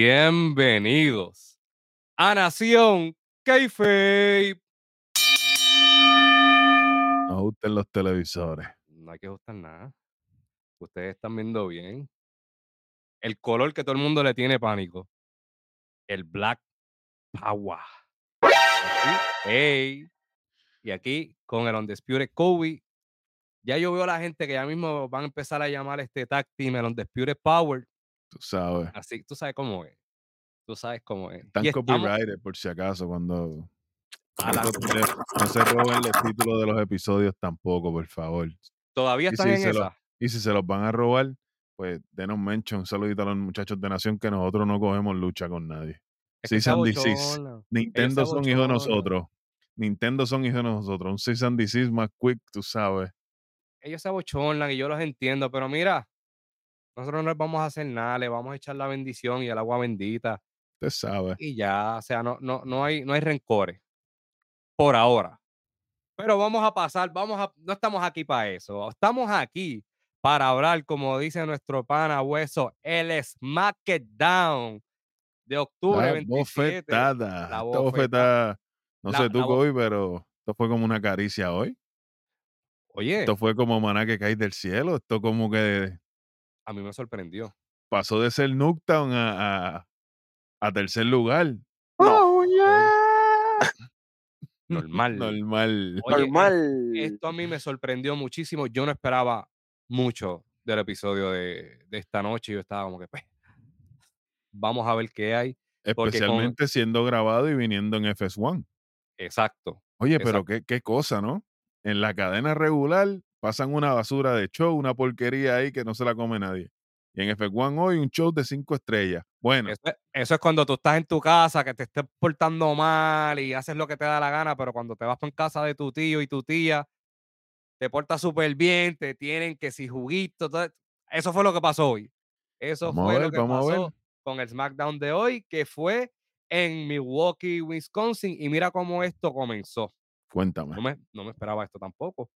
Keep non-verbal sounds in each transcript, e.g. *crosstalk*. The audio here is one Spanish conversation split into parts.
Bienvenidos a Nación Kayfabe. No ajusten los televisores. No hay que ajustar nada. Ustedes están viendo bien. El color que todo el mundo le tiene pánico. El Black Power. Aquí, ey. Y aquí con el Undisputed Kobe. Ya yo veo a la gente que ya mismo van a empezar a llamar este tag team el Undisputed Power. Tú sabes. Así, tú sabes cómo es. Tú sabes cómo es. Están copyrighted por si acaso cuando. a la- No se- roben los títulos de los episodios tampoco, por favor. Todavía están si en esa. Y si se los van a robar, pues denos mention. Un saludito a los muchachos de Nación que nosotros no cogemos lucha con nadie. Es que and Nintendo son hijos de nosotros. Nintendo son hijos de nosotros. Un cease and más quick, tú sabes. ellos se abochornan y yo los entiendo, pero mira, nosotros no les vamos a hacer nada, le vamos a echar la bendición y el agua bendita Usted sabe. y ya, o sea, no, no, no, hay, no hay rencores por ahora. Pero vamos a pasar, vamos a, no estamos aquí para eso, estamos aquí para hablar, como dice nuestro pana Hueso, el SmackDown de octubre La 27. bofetada. La bofetada. No La- sé tú, Kobe, pero esto fue como una caricia hoy. Oye, Esto fue como maná que cae del cielo. Esto como que a mí me sorprendió. pasó de ser Nuketown a, a, a tercer lugar. No, *laughs* normal. Normal. Oye, Normal. Esto a mí me sorprendió muchísimo. Yo no esperaba mucho del episodio de, de esta noche. Yo estaba como que, pues, vamos a ver qué hay. con- Especialmente siendo grabado y viniendo en FS1. Exacto. Oye, pero qué, qué cosa, ¿no? En la cadena regular pasan una basura de show, una porquería ahí que no se la come nadie. Y en F1 hoy un show de cinco estrellas. Bueno, Eso, es- eso es cuando tú estás en tu casa, que te estés portando mal y haces lo que te da la gana, pero cuando te vas en casa de tu tío y tu tía, te portas súper bien, te tienen que si juguito. todo- Eso fue lo que pasó hoy. Eso Vamos fue ver, lo que pasó con el SmackDown de hoy, que fue en Milwaukee, Wisconsin. Y mira cómo esto comenzó. cuéntame. No me, no me esperaba esto tampoco.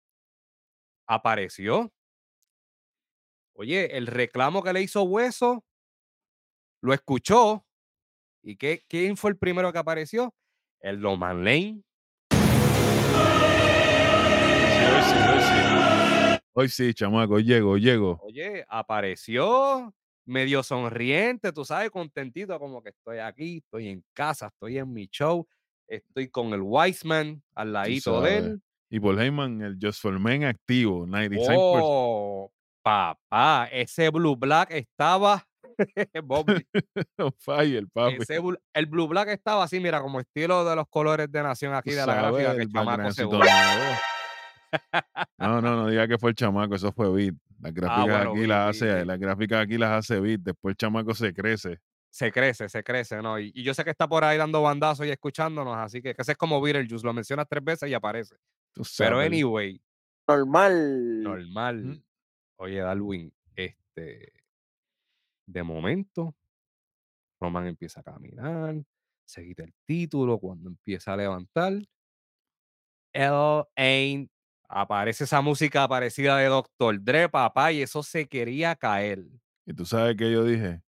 Apareció. Oye, el reclamo que le hizo Hueso, lo escuchó. ¿Y qué, quién fue el primero que apareció? El Loman Lane. Hoy sí, hoy sí. Hoy sí, chamaco, llego, llego. Oye, apareció medio sonriente, tú sabes, contentito, como que estoy aquí, estoy en casa, estoy en mi show, estoy con el Wiseman al ladito de él. Y Paul Heyman, el Just for Men activo, 96%. Oh, papá, ese Blue Black estaba. *laughs* Bobby, *laughs* fire, papi. ese el Blue Black estaba así, mira, como estilo de los colores de Nación aquí de la gráfica que el chamaco se. No, no, no *laughs* diga que fue el chamaco, eso fue Beat. Las gráficas Ah, bueno, aquí Beat, las hace, Beat. las gráficas aquí las hace después el chamaco se crece. Se crece, se crece, ¿no? Y, y yo sé que está por ahí dando bandazos y escuchándonos, así que, que ese es como Beetlejuice, lo mencionas tres veces y aparece. Tú Pero anyway, Normal. normal. Oye, Darwin, este. De momento, Roman empieza a caminar, se quita el título cuando empieza a levantar. L. Ain't. Aparece esa música parecida de Dr. Dre, papá, y eso se quería caer. Y tú sabes que yo dije,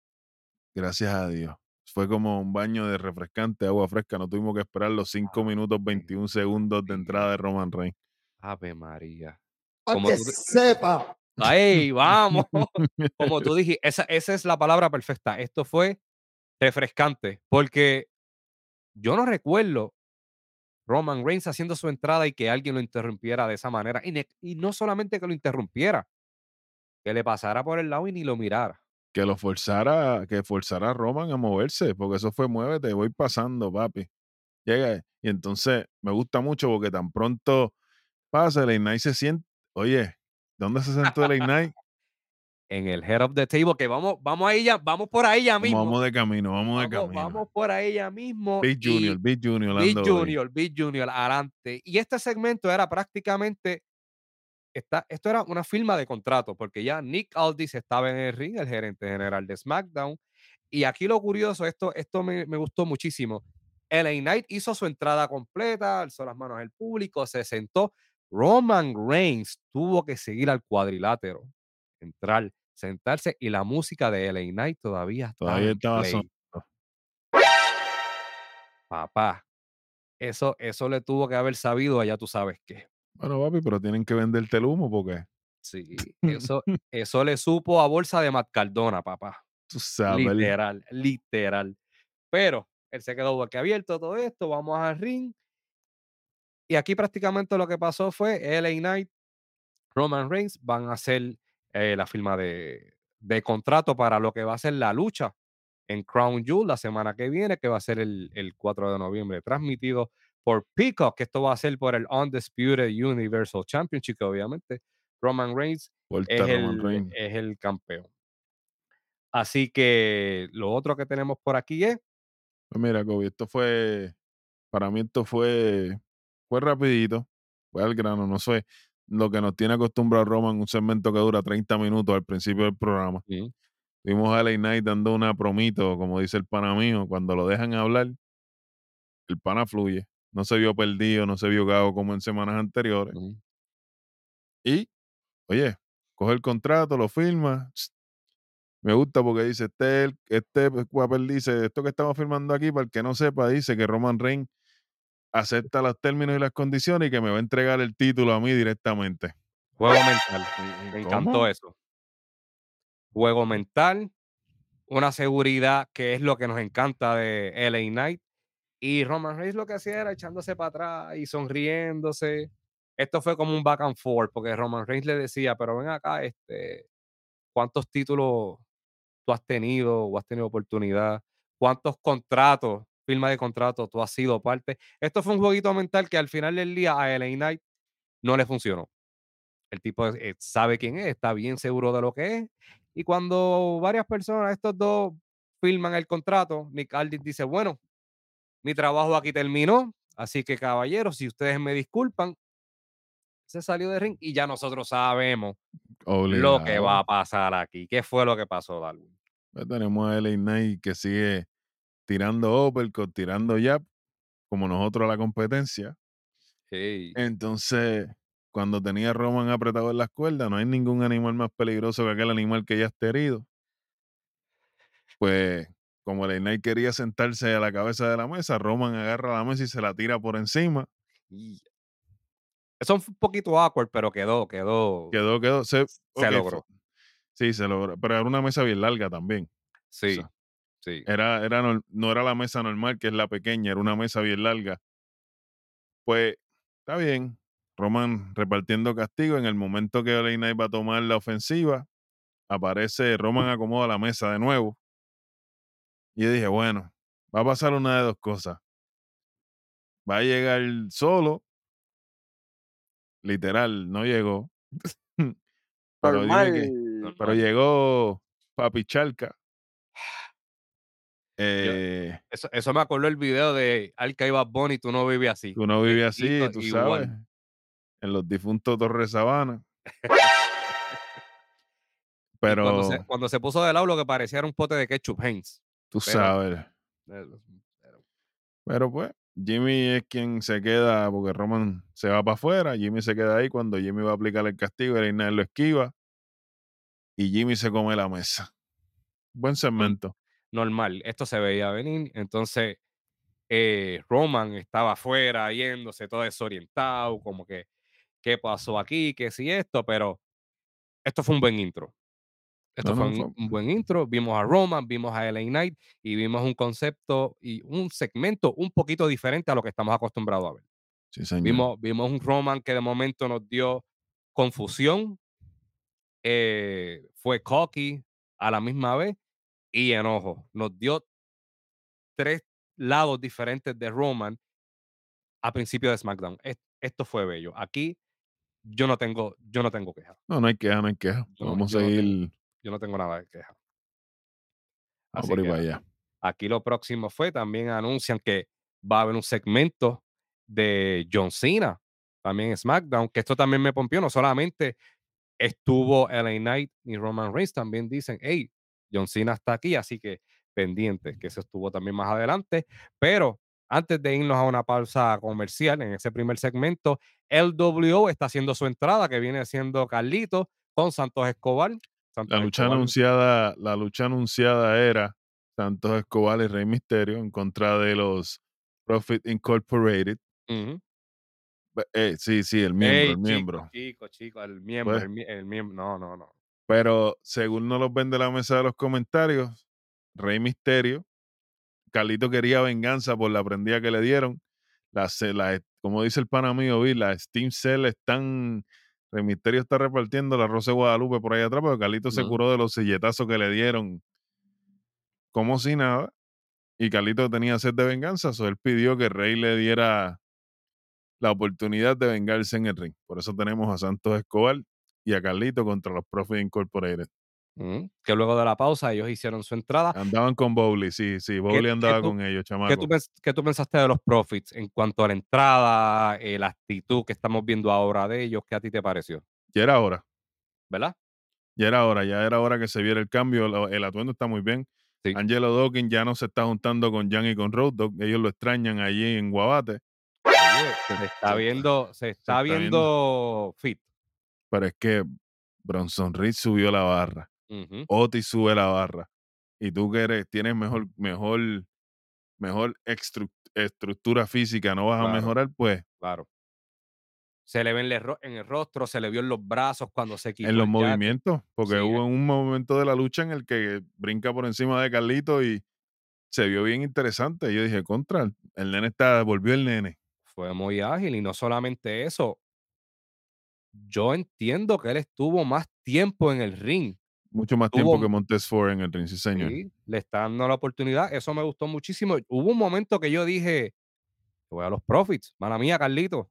gracias a Dios. Fue como un baño de refrescante, agua fresca. No tuvimos que esperar los 5 Ah, minutos, sí, 21 segundos de entrada de Roman Reigns. Ave María. Como que tú te- sepa. ¡Ay, vamos! *laughs* Como tú dijiste, esa, esa es la palabra perfecta. Esto fue refrescante, porque yo no recuerdo Roman Reigns haciendo su entrada y que alguien lo interrumpiera de esa manera. Y, ne- y no solamente que lo interrumpiera, que le pasara por el lado y ni lo mirara. Que lo forzara, que forzara a Roman a moverse, porque eso fue muévete, voy pasando, papi. Llega, y entonces me gusta mucho porque tan pronto pasa, el Ignite se siente, oye, ¿dónde se sentó el Ignite? En el head of the table, que vamos, vamos ahí ya, vamos por ahí ya mismo. vamos de camino, vamos, de camino. vamos por ahí ya mismo. Big Junior, Big Junior, Big. Junior, Big Junior, adelante. Y este segmento era prácticamente, esta, esto era una firma de contrato, porque ya Nick Aldis estaba en el ring, el gerente general de SmackDown. Y aquí lo curioso, esto, esto me, me gustó muchísimo. LA Knight hizo su entrada completa, alzó las manos al público, se sentó. Roman Reigns tuvo que seguir al cuadrilátero, entrar, sentarse y la música de LA Knight todavía estaba Todavía estaba sonando. Papá, eso eso le tuvo que haber sabido a ya tú sabes qué. Bueno, papi, pero tienen que venderte el humo porque Sí, *laughs* eso eso le supo a bolsa de Matt Cardona, papá. tú sabes. Literal, literal. Pero él se quedó boquiabierto todo esto, vamos al ring. Y aquí prácticamente lo que pasó fue LA Knight, Roman Reigns van a hacer eh, la firma de, de contrato para lo que va a ser la lucha en Crown Jewel la semana que viene, que va a ser el, el 4 de noviembre, transmitido por Peacock, que esto va a ser por el Undisputed Universal Championship, que obviamente Roman Reigns es Roman el, Reigns. es el campeón. Así que lo otro que tenemos por aquí es, Pues mira, Kobe, esto fue, para mí esto fue, fue rapidito, fue al grano, no sé, lo que nos tiene acostumbrado Roman, un segmento que dura 30 minutos al principio del programa. Vimos a LA Knight dando una promito, como dice el pana mío, cuando lo dejan hablar, el pana fluye. No se vio perdido, no se vio gago como en semanas anteriores. Y, oye, coge el contrato, lo firma. Me gusta porque dice, este, este papel dice, esto que estamos firmando aquí, para el que no sepa, dice que Roman Reigns acepta los términos y las condiciones y que me va a entregar el título a mí directamente. juego mental. Me encantó eso. Juego mental, una seguridad que es lo que nos encanta de LA Knight. Y Roman Reigns lo que hacía era echándose para atrás y sonriéndose. Esto fue como un back and forth, porque Roman Reigns le decía, pero ven acá, este, ¿cuántos títulos tú has tenido o has tenido oportunidad? ¿Cuántos contratos, firma de contrato tú has sido parte? Esto fue un jueguito mental que al final del día a LA Knight no le funcionó. El tipo eh, sabe quién es, está bien seguro de lo que es. Y cuando varias personas, estos dos, firman el contrato, Nick Aldis dice, bueno, mi trabajo aquí terminó, así que caballeros, si ustedes me disculpan, se salió de ring y ya nosotros sabemos lo que va a pasar aquí. ¿Qué fue lo que pasó, Darwin? Pues tenemos a LA Knight que sigue tirando uppercut, tirando jab, como nosotros a la competencia. Hey, Entonces, cuando tenía a Roman apretado en las cuerdas, no hay ningún animal más peligroso que aquel animal que ya está herido. Pues, como Knight quería sentarse a la cabeza de la mesa, Roman agarra la mesa y se la tira por encima. y- Eso fue un poquito awkward, pero quedó, quedó, Quedó, quedó. Se, logró. fue- sí, se logró. Pero era una mesa bien larga también. Sí, sea, sí. Era, era, no era la mesa normal, que es la pequeña, era una mesa bien larga. Pues, está bien. Roman repartiendo castigo. En el momento que LA Knight va a tomar la ofensiva, aparece Roman acomoda la mesa de nuevo. Y yo dije, bueno, va a pasar una de dos cosas. Va a llegar solo, literal, no llegó. *laughs* pero, que- pero llegó Papi Charca. Eh, Eso, eso me acordó el video de Alca y Bad Bunny, tú no vives así. tú no vives así, tú igual. sabes. En los difuntos Torres Sabana. Pero *laughs* Cuando se, cuando se puso de lado lo que parecía era un pote de ketchup Heinz. Tú pero- sabes. Pero pues, Jimmy es quien se queda, porque Roman se va para afuera, Jimmy se queda ahí cuando Jimmy va a aplicar el castigo, el lo esquiva y Jimmy se come la mesa. Buen segmento. Normal, esto se veía venir. Entonces, eh, Roman estaba afuera, yéndose todo desorientado, como que, ¿qué pasó aquí? ¿Qué si esto? Pero esto fue un buen intro. Esto No, fue no, un, un buen intro. Vimos a Roman, vimos a LA Knight y vimos un concepto y un segmento un poquito diferente a lo que estamos acostumbrados a ver. Sí, señor. Vimos, vimos un Roman que de momento nos dio confusión, eh, fue cocky a la misma vez y enojo. Nos dio tres lados diferentes de Roman a principio de SmackDown. Es- Esto fue bello. Aquí yo no tengo, yo no tengo queja. No, no hay queja, no hay queja. Yo Vamos a yo tengo- seguir Yo no tengo nada de queja. Así por que. Aquí lo próximo fue, también anuncian que va a haber un segmento de John Cena, también en SmackDown, que esto también me pompió, no solamente estuvo LA Knight y Roman Reigns, también dicen, hey, John Cena está aquí, así que pendientes, que eso estuvo también más adelante, pero antes de irnos a una pausa comercial en ese primer segmento, LWO está haciendo su entrada, que viene siendo Carlito con Santos Escobar. Santos La lucha Escobar- anunciada, la lucha anunciada era Santos Escobar y Rey Misterio en contra de los Profit Incorporated. Eh, sí, sí, el miembro, Ey, el miembro. chico, chico, el miembro, Pues, el, mie- el miembro. No, no, no. pero según nos los ven de la mesa de los comentarios, Rey Misterio, Carlito quería venganza por la prendida que le dieron. Las, las- como dice el pana mío, vi, las Steam Cell están. Rey Misterio está repartiendo la Rosa de Guadalupe por ahí atrás, pero Carlito se curó de los silletazos que le dieron como si nada. Y Carlito tenía sed de venganza, so él pidió que Rey le diera la oportunidad de vengarse en el ring. Por eso tenemos a Santos Escobar y a Carlito contra los Profit Incorporated. Que luego de la pausa ellos hicieron su entrada. Andaban con Bowley, sí, sí, Bowley qué andaba tú- con ellos, ¿Qué chamaco. tú, pens- qué tú pensaste de los Profits en cuanto a la entrada, eh, la actitud que estamos viendo ahora de ellos? ¿Qué a ti te pareció? Ya era hora, ¿Verdad? ya era hora, ya era hora que se viera el cambio. El atuendo está muy bien. Sí. Angelo Dawkins ya no se está juntando con Jan y con Road Dogg, ellos lo extrañan allí en Guabate, se está viendo, se está está viendo fit. pero es que Bronson Reed subió la barra. Ujú. Otis sube la barra. Y tú que eres, tienes mejor, mejor, mejor estructura física, no vas a mejorar, pues Claro. Se le ve en, el en el rostro, se le vio en los brazos cuando se quitó en los movimientos, porque Sí, hubo un momento de la lucha en el que brinca por encima de Carlito y se vio bien interesante. Yo dije, contra, el nene está, volvió el nene. Fue muy ágil y no solamente eso. Yo entiendo que él estuvo más tiempo en el ring. Mucho más tiempo que Montes Ford en el ring, sí, señor. Sí, le está dando la oportunidad. Eso me gustó muchísimo. Hubo un momento que yo dije, voy a los Profits. Mala mía, Carlito.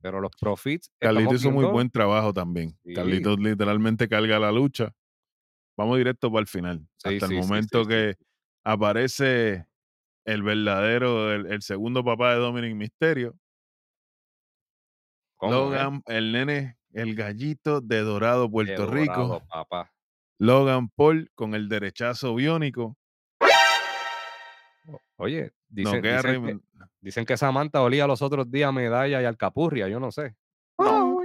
Pero los Profits. Carlito hizo muy buen trabajo también. Sí. Carlito literalmente carga la lucha. Vamos directo para el final. Sí, Hasta el momento que aparece el verdadero, el, el segundo papá de Dominic Misterio. Logan, el nene, el gallito de Dorado, De Puerto Rico. Papá. Logan Paul con el derechazo biónico. Oye, No dicen, queda dicen que, dicen que Samantha olía los otros días medalla y alcapurria, yo no sé. Oh.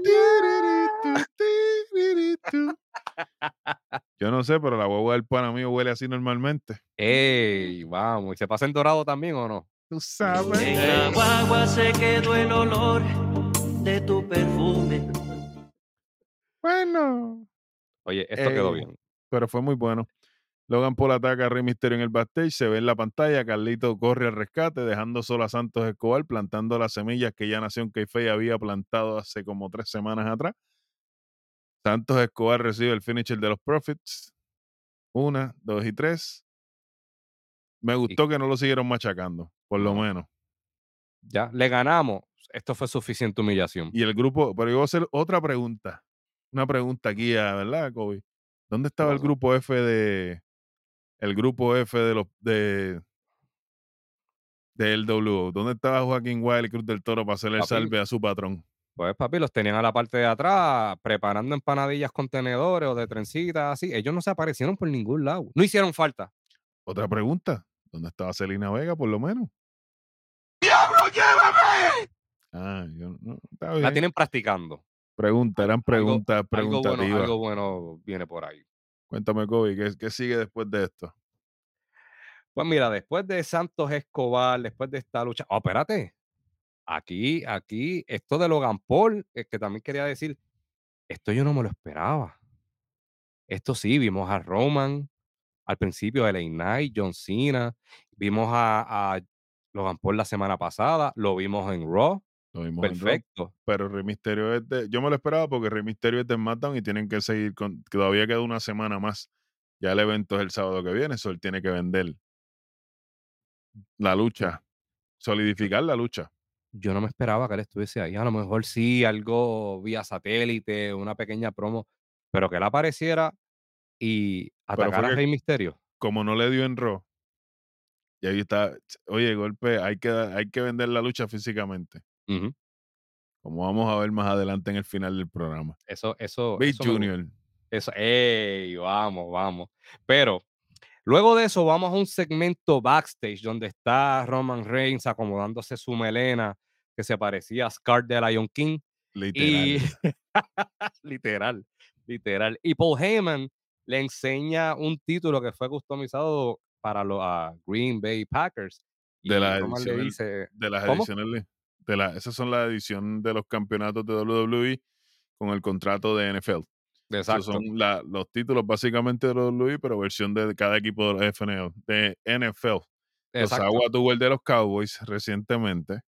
*laughs* Yo no sé, pero la guagua del pana mío huele así normalmente. ¡Ey! Vamos, ¿y se pasa en dorado también o no? Tú sabes. En la guagua se quedó el olor de tu perfume. Bueno. Oye, esto quedó Eh, bien. Pero fue muy bueno. Logan Paul ataca a Rey Mysterio en el backstage, se ve en la pantalla, Carlito corre al rescate, dejando solo a Santos Escobar, plantando las semillas que ya Nación Keife había plantado hace como tres semanas atrás. Santos Escobar recibe el finisher de los Profits. Una, dos y tres. Me gustó que no lo siguieron machacando, por lo No. menos. Ya, le ganamos. Esto fue suficiente humillación. Y el grupo, pero yo voy a hacer otra pregunta. Una pregunta aquí, a- ¿verdad, Kobe? ¿Dónde estaba el grupo F de. El grupo F de los. de. del W? ¿Dónde estaba Joaquín Wild y Cruz del Toro para hacerle el Papi. salve a su patrón? Pues papi, los tenían a la parte de atrás preparando empanadillas con tenedores o de trencitas así. Ellos no se aparecieron por ningún lado. No hicieron falta. Otra pregunta. ¿Dónde estaba Celina Vega, por lo menos? Ah, yo no. Está La bien. tienen practicando. Pregunta, eran preguntas Algo bueno, preguntativas. algo bueno viene por ahí. Cuéntame, Kobe, ¿qué, ¿qué sigue después de esto? Pues mira, después de Santos Escobar, después de esta lucha, oh, espérate, aquí, aquí, esto de Logan Paul, es que también quería decir, esto yo no me lo esperaba. Esto sí, vimos a Roman al principio de Late Night, John Cena, vimos a, a Logan Paul la semana pasada, lo vimos en Raw, Lo vimos perfecto. pero Rey Misterio es de. Yo me lo esperaba porque Rey Misterio es de SmackDown y tienen que seguir con. Todavía queda una semana más. Ya el evento es el sábado que viene, eso él tiene que vender la lucha, solidificar la lucha. Yo no me esperaba que él estuviese ahí. A lo mejor sí, algo vía satélite, una pequeña promo, pero que él apareciera y atacara a Rey Misterio. Como no le dio en Raw, y ahí está. Oye, golpe, hay que, hay que vender la lucha físicamente. Como vamos a ver más adelante en el final del programa. Eso, eso. Big eso me. Junior. Eso, ¡ey! Vamos, vamos. Pero luego de eso, vamos a un segmento backstage donde está Roman Reigns acomodándose su melena que se parecía a Scar de Lion King. Literal. Y *laughs* literal, literal. Y Paul Heyman le enseña un título que fue customizado para los Green Bay Packers. De y las Roman le ediciones dice de las ¿Cómo? ediciones de la esas son la edición de los campeonatos de WWE con el contrato de NFL. Esos Exacto, son la los títulos básicamente de WWE, pero versión de cada equipo de FNL de NFL. Los. Agua tuvo el de los Cowboys recientemente,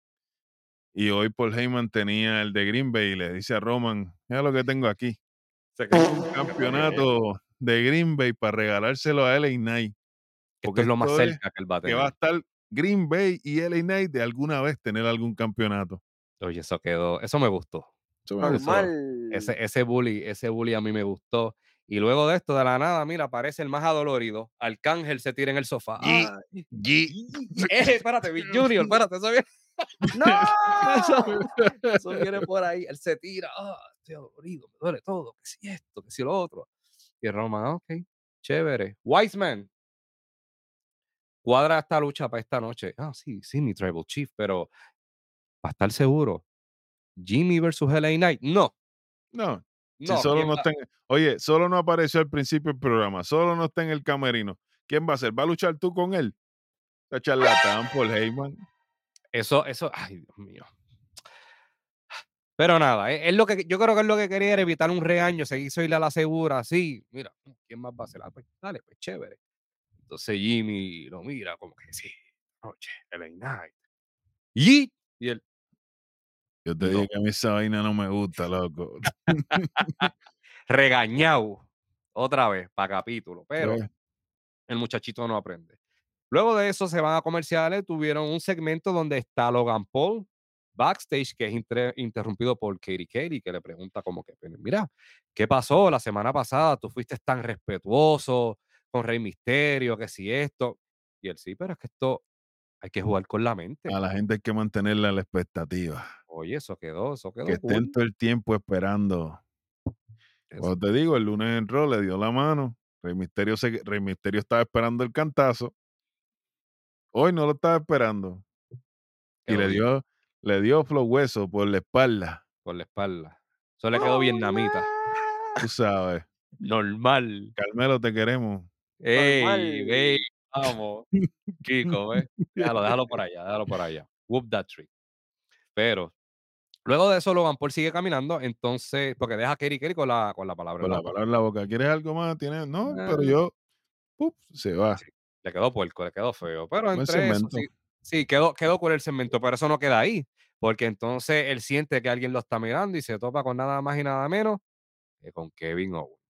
y hoy Paul Heyman tenía el de Green Bay, y le dice a Roman: "Mira lo que tengo aquí, Se un campeonato de Green Bay para regalárselo a LA Knight", Esto porque es lo más es cerca que él va a que va a tener. estar Green Bay y LA Knight de alguna vez tener algún campeonato. Oye, eso quedó eso me gustó. Eso me gustó. Normal. Ese ese bully ese bully a mí me gustó. Y luego de esto, de la nada, mira, aparece el más adolorido. Arcángel se tira en el sofá. Yi, ¡Ay! Yi. Eh, espérate, Big Junior, espérate, eso viene, *laughs* ¡No! eso, eso viene por ahí. Él se tira. Ah, estoy adolorido, me duele todo. Que si esto, que si lo otro. Y Roma, ah, ok, chévere. Wiseman. Cuadra esta lucha para esta noche. Ah, sí, sí, mi Tribal Chief, pero para estar seguro, Jimmy versus LA Knight. No, No, si no. solo ¿quién no va? está en oye, solo no apareció al principio del programa, solo no está en el camerino. ¿Quién va a ser? ¿Va a luchar tú con él? Esa charlatán, Paul Heyman. Eso, eso, ay, Dios mío. Pero nada, es, es lo que yo creo que es lo que quería era evitar un regaño, se hizo ir a la segura, sí, mira, ¿quién más va a hacer? Ah, pues, dale, pues chévere. Entonces Jimmy lo mira como que sí, oye, LA Knight. Y, y él, Yo te No. dije que a mí esa vaina no me gusta, loco. *laughs* regañado otra vez para capítulo, *laughs* pero Sí. el muchachito no aprende. Luego de eso se van a comerciales, tuvieron un segmento donde está Logan Paul backstage, que es interrumpido por Katie Katie, que le pregunta como que, "Pero mira, ¿qué pasó la semana pasada? Tú fuiste tan respetuoso con Rey Misterio, que si esto. Y él, sí, pero es que esto hay que jugar con la mente. A la gente hay que mantenerla a la expectativa. Oye, eso quedó, eso quedó Que estén cool. todo el tiempo esperando. Eso. Cuando te digo, el lunes en Raw le dio la mano. Rey Misterio, se- Rey Misterio estaba esperando el cantazo. Hoy no lo estaba esperando. Y le dio, le dio flow hueso por la espalda. por la espalda. Eso le quedó vietnamita. Tú sabes. Normal. Carmelo, te queremos. Ey, ey, vamos. *laughs* Kiko, ¿ves? Déjalo, déjalo por allá, déjalo por allá. Whoop that trick. Pero luego de eso, Logan Paul sigue caminando, entonces, porque deja a Kerry Kerry con la, con la palabra Con la palabra en la boca. ¿Quieres algo más? ¿Tienes? No, pero Ah. yo. ¡pup! se va. Sí, le quedó puerco, le quedó feo. Pero entre eso, segmento. sí, sí, quedó, quedó con el segmento, pero eso no queda ahí. Porque entonces él siente que alguien lo está mirando y se topa con nada más y nada menos que con Kevin Owens.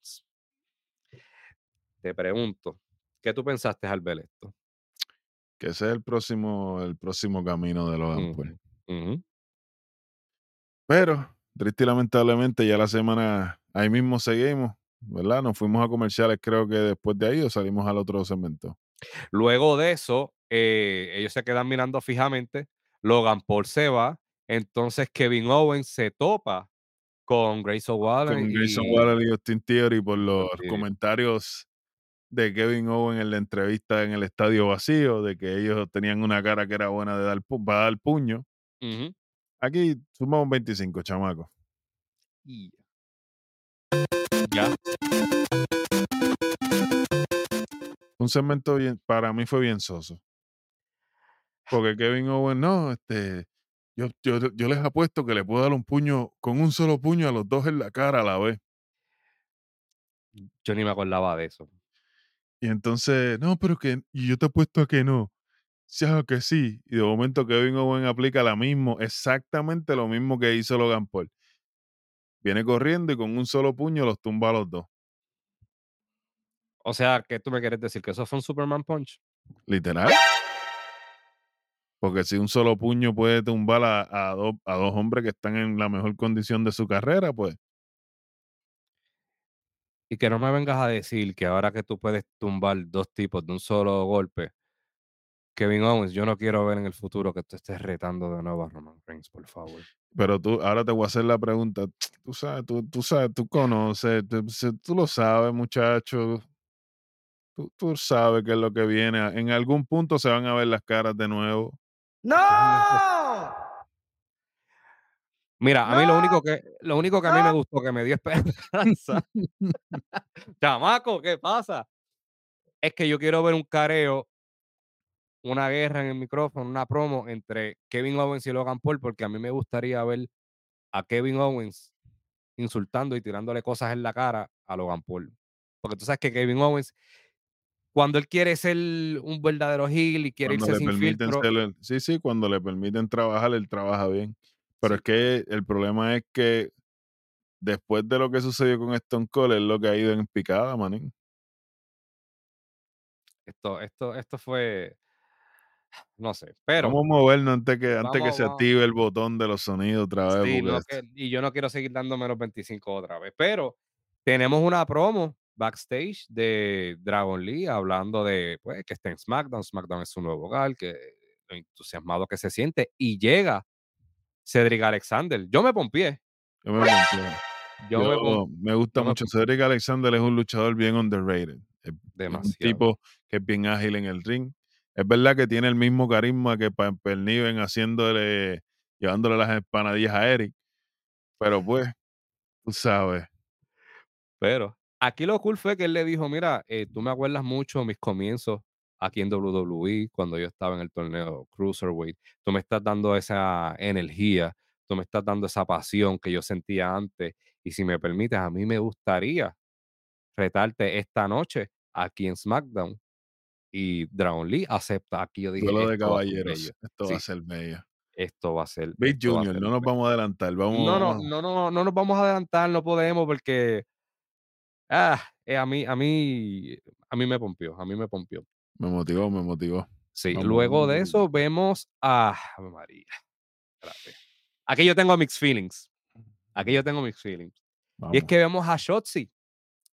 Te pregunto, ¿qué tú pensaste al ver esto? Que ese es el próximo, el próximo camino de. Ujú, ujú. Pero, triste y lamentablemente, ya la semana ahí mismo seguimos, ¿verdad? Nos fuimos a comerciales, creo que después de ahí, o salimos al otro segmento. Luego de eso, eh, ellos se quedan mirando fijamente. Logan Paul se va. Entonces Kevin Owens se topa con Grayson Waller Con Grayson y Waller y Austin Theory por los comentarios de Kevin Owen en la entrevista en el estadio vacío, de que ellos tenían una cara que era buena de dar pu- para dar puño. Aquí sumamos 25, chamaco. Y ya. Un segmento bien, para mí fue bien soso. Porque Kevin Owen, no, este, yo, yo, yo les apuesto que le puedo dar un puño, con un solo puño a los dos en la cara a la vez. Yo ni me acordaba de eso. Y entonces, no, pero que, y yo te apuesto a que no. Sí, que sí. Y de momento Kevin Owen aplica la mismo, exactamente lo mismo que hizo Logan Paul. Viene corriendo y con un solo puño los tumba a los dos. O sea, ¿qué tú me quieres decir? ¿Que eso fue un Superman Punch? Literal. Porque si un solo puño puede tumbar a, a dos hombres que están en la mejor condición de su carrera, pues Y que no me vengas a decir que ahora que tú puedes tumbar dos tipos de un solo golpe, Kevin Owens, yo no quiero ver en el futuro que tú estés retando de nuevo a Roman Reigns, por favor. Pero tú, ahora te voy a hacer la pregunta. *tsk* Tú sabes, tú, tú sabes, tú conoces, tú, tú lo sabes, muchacho. Tú, tú sabes qué es lo que viene. En algún punto se van a ver las caras de nuevo. ¡No! Mira, a mí lo ¡No! único que, lo único que a mí me ¡No! gustó, que me dio *laughs* esperanza, *laughs* chamaco, ¿qué pasa? Es que yo quiero ver un careo una guerra en el micrófono, una promo entre Kevin Owens y Logan Paul, porque a mí me gustaría ver a Kevin Owens insultando y tirándole cosas en la cara a Logan Paul. Porque tú sabes que Kevin Owens, cuando él quiere ser un verdadero heel y quiere Cuando irse le sin filtro, el sí, sí, cuando le permiten trabajar, él trabaja bien. Pero es que el problema es que después de lo que sucedió con Stone Cold, es lo que ha ido en picada, manín. esto, esto, esto fue, no sé, pero Vamos a movernos antes que antes que se vamos, active el botón de los sonidos otra vez, sí, no que, y yo no quiero seguir dando menos 25 otra vez, pero tenemos una promo backstage de Dragon Lee hablando de, pues, que está en SmackDown, SmackDown es su nuevo hogar, que lo entusiasmado que se siente, y llega Cedric Alexander. Yo me pompié, yo me pompié. yo me me gusta yo mucho. Cedric Alexander es un luchador bien underrated. Es, es un demasiado. tipo que es bien ágil en el ring. Es verdad que tiene el mismo carisma que Piper Niven haciéndole, llevándole las empanadillas a Eric. Pero pues, tú sabes. Pero aquí lo cool fue que él le dijo: "Mira, eh, tú me acuerdas mucho mis comienzos aquí en WWE, cuando yo estaba en el torneo Cruiserweight. Tú me estás dando esa energía, tú me estás dando esa pasión que yo sentía antes, y si me permites, a mí me gustaría retarte esta noche aquí en SmackDown". Y Dragon Lee acepta. Aquí yo dije: Duelo de "Esto va a ser caballeros. bello". Esto va a Sí, ser bello. esto va a ser Big Junior, ser no nos bello. vamos a adelantar. Vamos, No, no, vamos. no, no, no nos vamos a adelantar, no podemos porque Ah, eh, a mí a mí a mí me pompió, a mí me pompió. Me motivó, me motivó. Sí, luego de eso vemos a Ave María, espérate. Aquí yo tengo mixed feelings, aquí yo tengo mixed feelings. Y es que vemos a Shotzi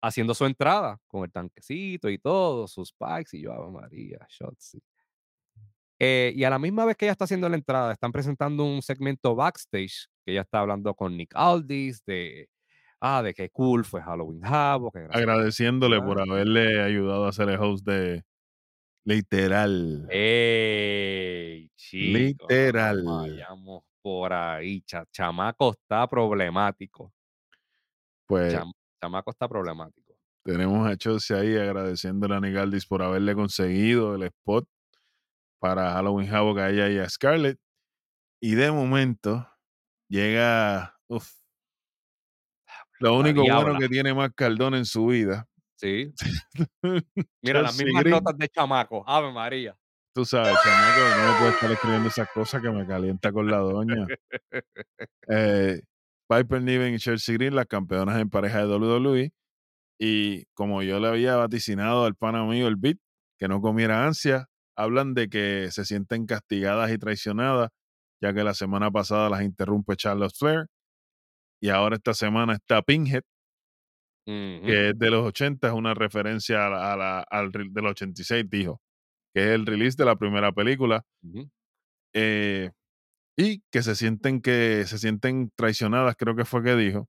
haciendo su entrada con el tanquecito y todo, sus packs, y yo, Ave María, Shotzi. Eh, y a la misma vez que ella está haciendo la entrada, están presentando un segmento backstage, que ella está hablando con Nick Aldis de, ah, de qué cool fue Halloween Havoc, Agradeciéndole por haberle ayudado a ser el host de Literal. ¡Ey, chico! No Literal. vayamos por ahí, cha chamaco está problemático. Pues Cham chamaco está problemático. tenemos a Chelsea ahí agradeciéndole a Nigaldis por haberle conseguido el spot para Halloween Havoc a ella y a Scarlett. Y de momento llega, uf, lo único bueno que tiene más Cardona en su vida. Sí. *laughs* Mira, las mismas Green. notas de chamaco. Ave María. Tú sabes, chamaco, no me puede estar escribiendo esas cosas que me calienta con la doña. *laughs* Eh, Piper Niven y Chelsea Green, las campeonas en pareja de WWE. Y como yo le había vaticinado al pana mío, el Beat, que no comiera ansia, hablan de que se sienten castigadas y traicionadas, ya que la semana pasada las interrumpe Charlotte Flair. Y ahora esta semana está Pinhead, Ujú, que es de los 80, es una referencia a la, a la- al del 86, dijo, que es el release de la primera película. ujú. eh, y que se sienten que se sienten traicionadas, creo que fue que dijo,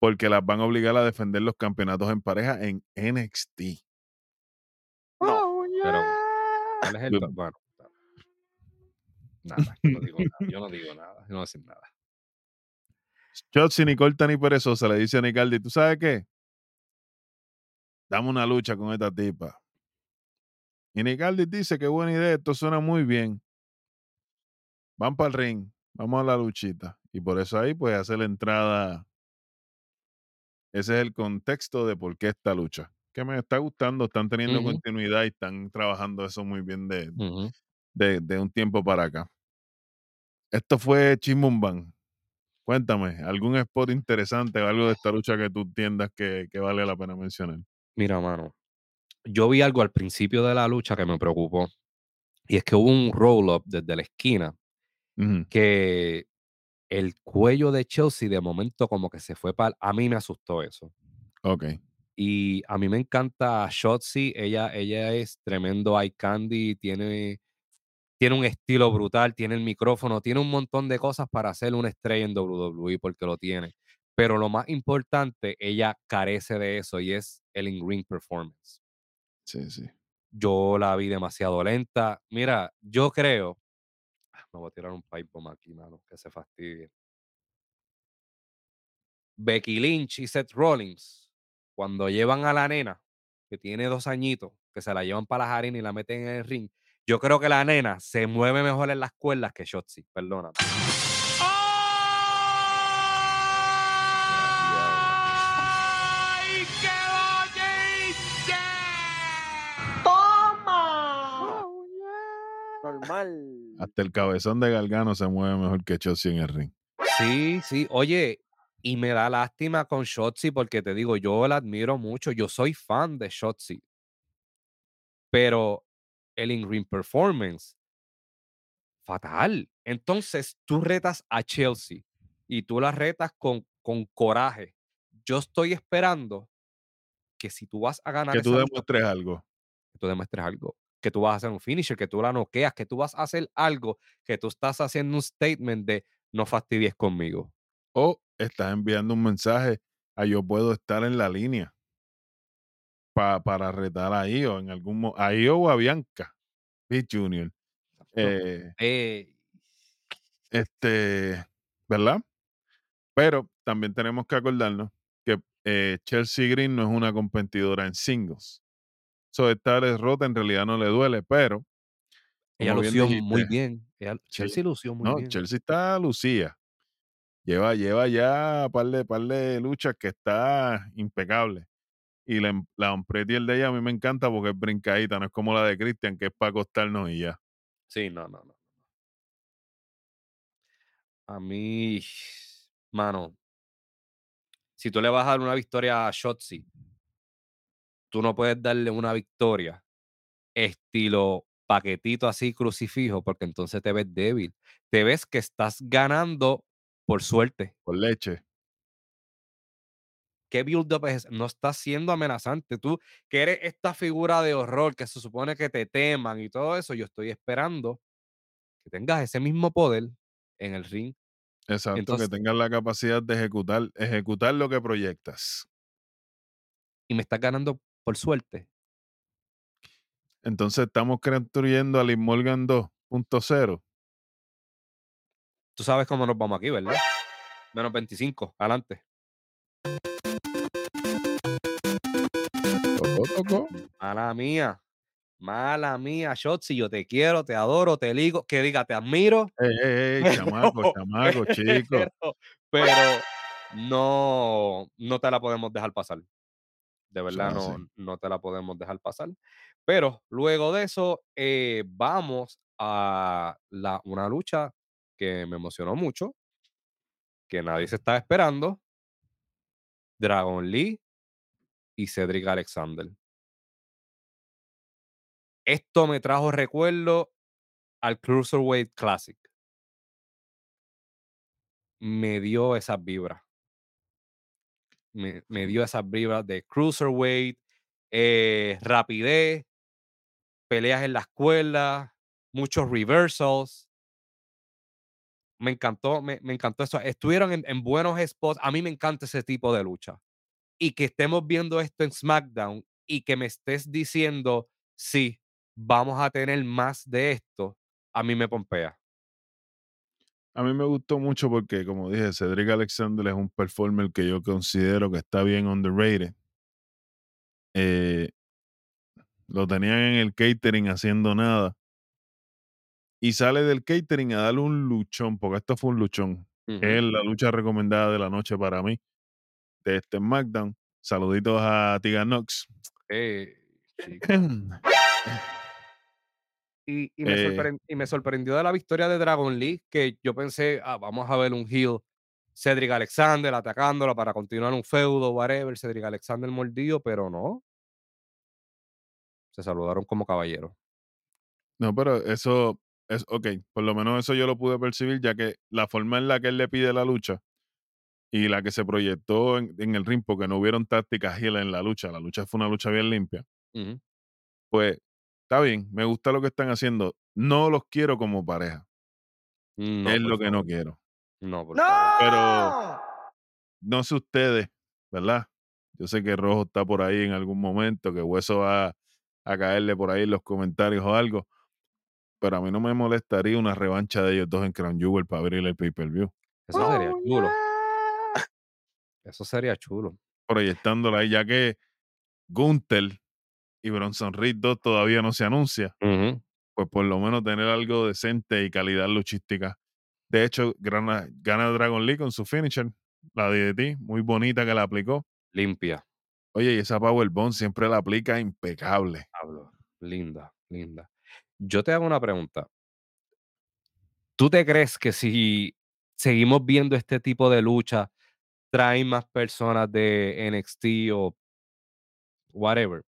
porque las van a obligar a defender los campeonatos en pareja en NXT. No. Pero, ¿cuál es el bueno, *laughs* nada, yo no digo nada, yo no digo nada, yo no voy a decir nada. Shotzi ni corta ni perezosa le dice a Nicaldi, ¿tú sabes qué? Dame una lucha con esta tipa. Y Nicaldi dice, qué buena idea, esto suena muy bien. Van para el ring, vamos a la luchita. Y por eso ahí, pues, hace la entrada. Ese es el contexto de por qué esta lucha. Que me está gustando, están teniendo continuidad y están trabajando eso muy bien de, de, de un tiempo para acá. Esto fue Chimbumban. Cuéntame, ¿algún spot interesante o algo de esta lucha que tú entiendas que, que vale la pena mencionar? Mira, mano, yo vi algo al principio de la lucha que me preocupó, y es que hubo un roll up desde la esquina que el cuello de Chelsea de momento como que se fue para a mí me asustó eso. Ok, Y a mí me encanta Shotzi, ella ella es tremendo eye candy, tiene tiene un estilo brutal, tiene el micrófono, tiene un montón de cosas para ser una estrella en WWE porque lo tiene. Pero lo más importante, ella carece de eso y es el in-ring performance. sí, sí. Yo la vi demasiado lenta. Mira, yo creo me voy a tirar un pipe bomb aquí, mano, que se fastidie. Becky Lynch y Seth Rollins, cuando llevan a la nena, que tiene dos añitos, que se la llevan para las arenas y la meten en el ring, Yo creo que la nena se mueve mejor en las cuerdas que Shotzi, perdóname. ¡Ay, qué bochinche! ¡Toma! Normal. Hasta el cabezón de Galgano se mueve mejor que Chelsea en el ring. Sí, sí. Oye, y me da lástima con Shotzi porque te digo, yo la admiro mucho. Yo soy fan de Shotzi. Pero el in-ring performance, fatal. Entonces tú retas a Chelsea y tú la retas con, con coraje. Yo estoy esperando que si tú vas a ganar Que tú lucha, demuestres algo. que tú demuestres algo, que tú vas a hacer un finisher, que tú la noqueas, que tú vas a hacer algo, que tú estás haciendo un statement de no fastidies conmigo. O estás enviando un mensaje a yo puedo estar en la línea pa- para retar a Io en algún a Io o a Bianca Pitt Jr. Eh, Eh, este, ¿verdad? Pero también tenemos que acordarnos que eh, Chelsea Green no es una competidora en singles. So, esta derrota en realidad no le duele, pero ella bien lució muy bien. ella- Sí. Chelsea lució muy no, bien. Chelsea está lucía. Lleva, lleva ya par de, par de luchas que está impecable. Y la, em- la Don Pretiel de ella a mí me encanta porque es brincadita, no es como la de Christian, que es para acostarnos y ya. Sí, no, no, no. A mí, mano, si tú le vas a dar una victoria a Shotzi, tú no puedes darle una victoria estilo paquetito así crucifijo, porque entonces te ves débil. Te ves que estás ganando por suerte. Por leche. ¿Qué build-up es? No estás siendo amenazante. Tú, que eres esta figura de horror que se supone que te teman y todo eso, yo estoy esperando que tengas ese mismo poder en el ring. Exacto, Entonces- que tengas la capacidad de ejecutar, ejecutar lo que proyectas. y me estás ganando por suerte. Entonces estamos construyendo a Liv Morgan 2.0. Tú sabes cómo nos vamos aquí, ¿verdad? Menos 25, adelante. Mala mía. Mala mía, Shotzi, yo te quiero, te adoro, te ligo, que diga, te admiro. Ey, ey, ey, *laughs* chamaco, pero- chamaco, chico. Pero, pero no, no te la podemos dejar pasar. De verdad, no, no te la podemos dejar pasar. Pero luego de eso, eh, vamos a la, una lucha que me emocionó mucho, que nadie se estaba esperando. Dragon Lee y Cedric Alexander. Esto me trajo recuerdo al Cruiserweight Classic. Me dio esas vibras. Me, me dio esas vibras de Cruiserweight, eh, rapidez, peleas en las cuerdas, muchos reversals. Me encantó, me, me encantó eso. Estuvieron en, en buenos spots. A mí me encanta ese tipo de lucha. Y que estemos viendo esto en SmackDown y que me estés diciendo, sí, vamos a tener más de esto, a mí me pompea. A mí me gustó mucho porque, como dije, Cedric Alexander es un performer que yo considero que está bien underrated. Eh, lo tenían en el catering haciendo nada. Y sale del catering a darle un luchón, porque esto fue un luchón. Es la lucha recomendada de la noche para mí, de este SmackDown. Saluditos a Tiga Knox. Eh, chico. *clears throat* Y, y me Eh. y me sorprendió de la victoria de Dragon Lee, que yo pensé, ah, vamos a ver un heel Cedric Alexander atacándolo para continuar un feudo, whatever, Cedric Alexander mordido, pero no. Se saludaron como caballeros. No, pero eso es ok. Por lo menos eso yo lo pude percibir, ya que la forma en la que él le pide la lucha y la que se proyectó en, en el ring, porque no hubieron tácticas heel en la lucha, la lucha fue una lucha bien limpia. Pues está bien, me gusta lo que están haciendo. No los quiero como pareja. No, es lo que no quiero. No, por ¡No! favor. Pero- No sé ustedes, ¿verdad? Yo sé que Rojo está por ahí en algún momento, que Hueso va a caerle por ahí en los comentarios o algo. Pero a mí no me molestaría una revancha de ellos dos en Crown Jewel para abrir el pay-per-view. Eso sería Oh, chulo. Eso sería chulo. Proyectándola ahí, ya que Gunther y Bronson Reed 2 todavía no se anuncia. Pues por lo menos tener algo decente y calidad luchística. De hecho, gana, gana Dragon Lee con su finisher, la DDT, muy bonita que la aplicó. Limpia. Oye, y esa Powerbomb siempre la aplica impecable. Linda, linda. Yo te hago una pregunta. ¿Tú te crees que si seguimos viendo este tipo de lucha, traen más personas de NXT o whatever?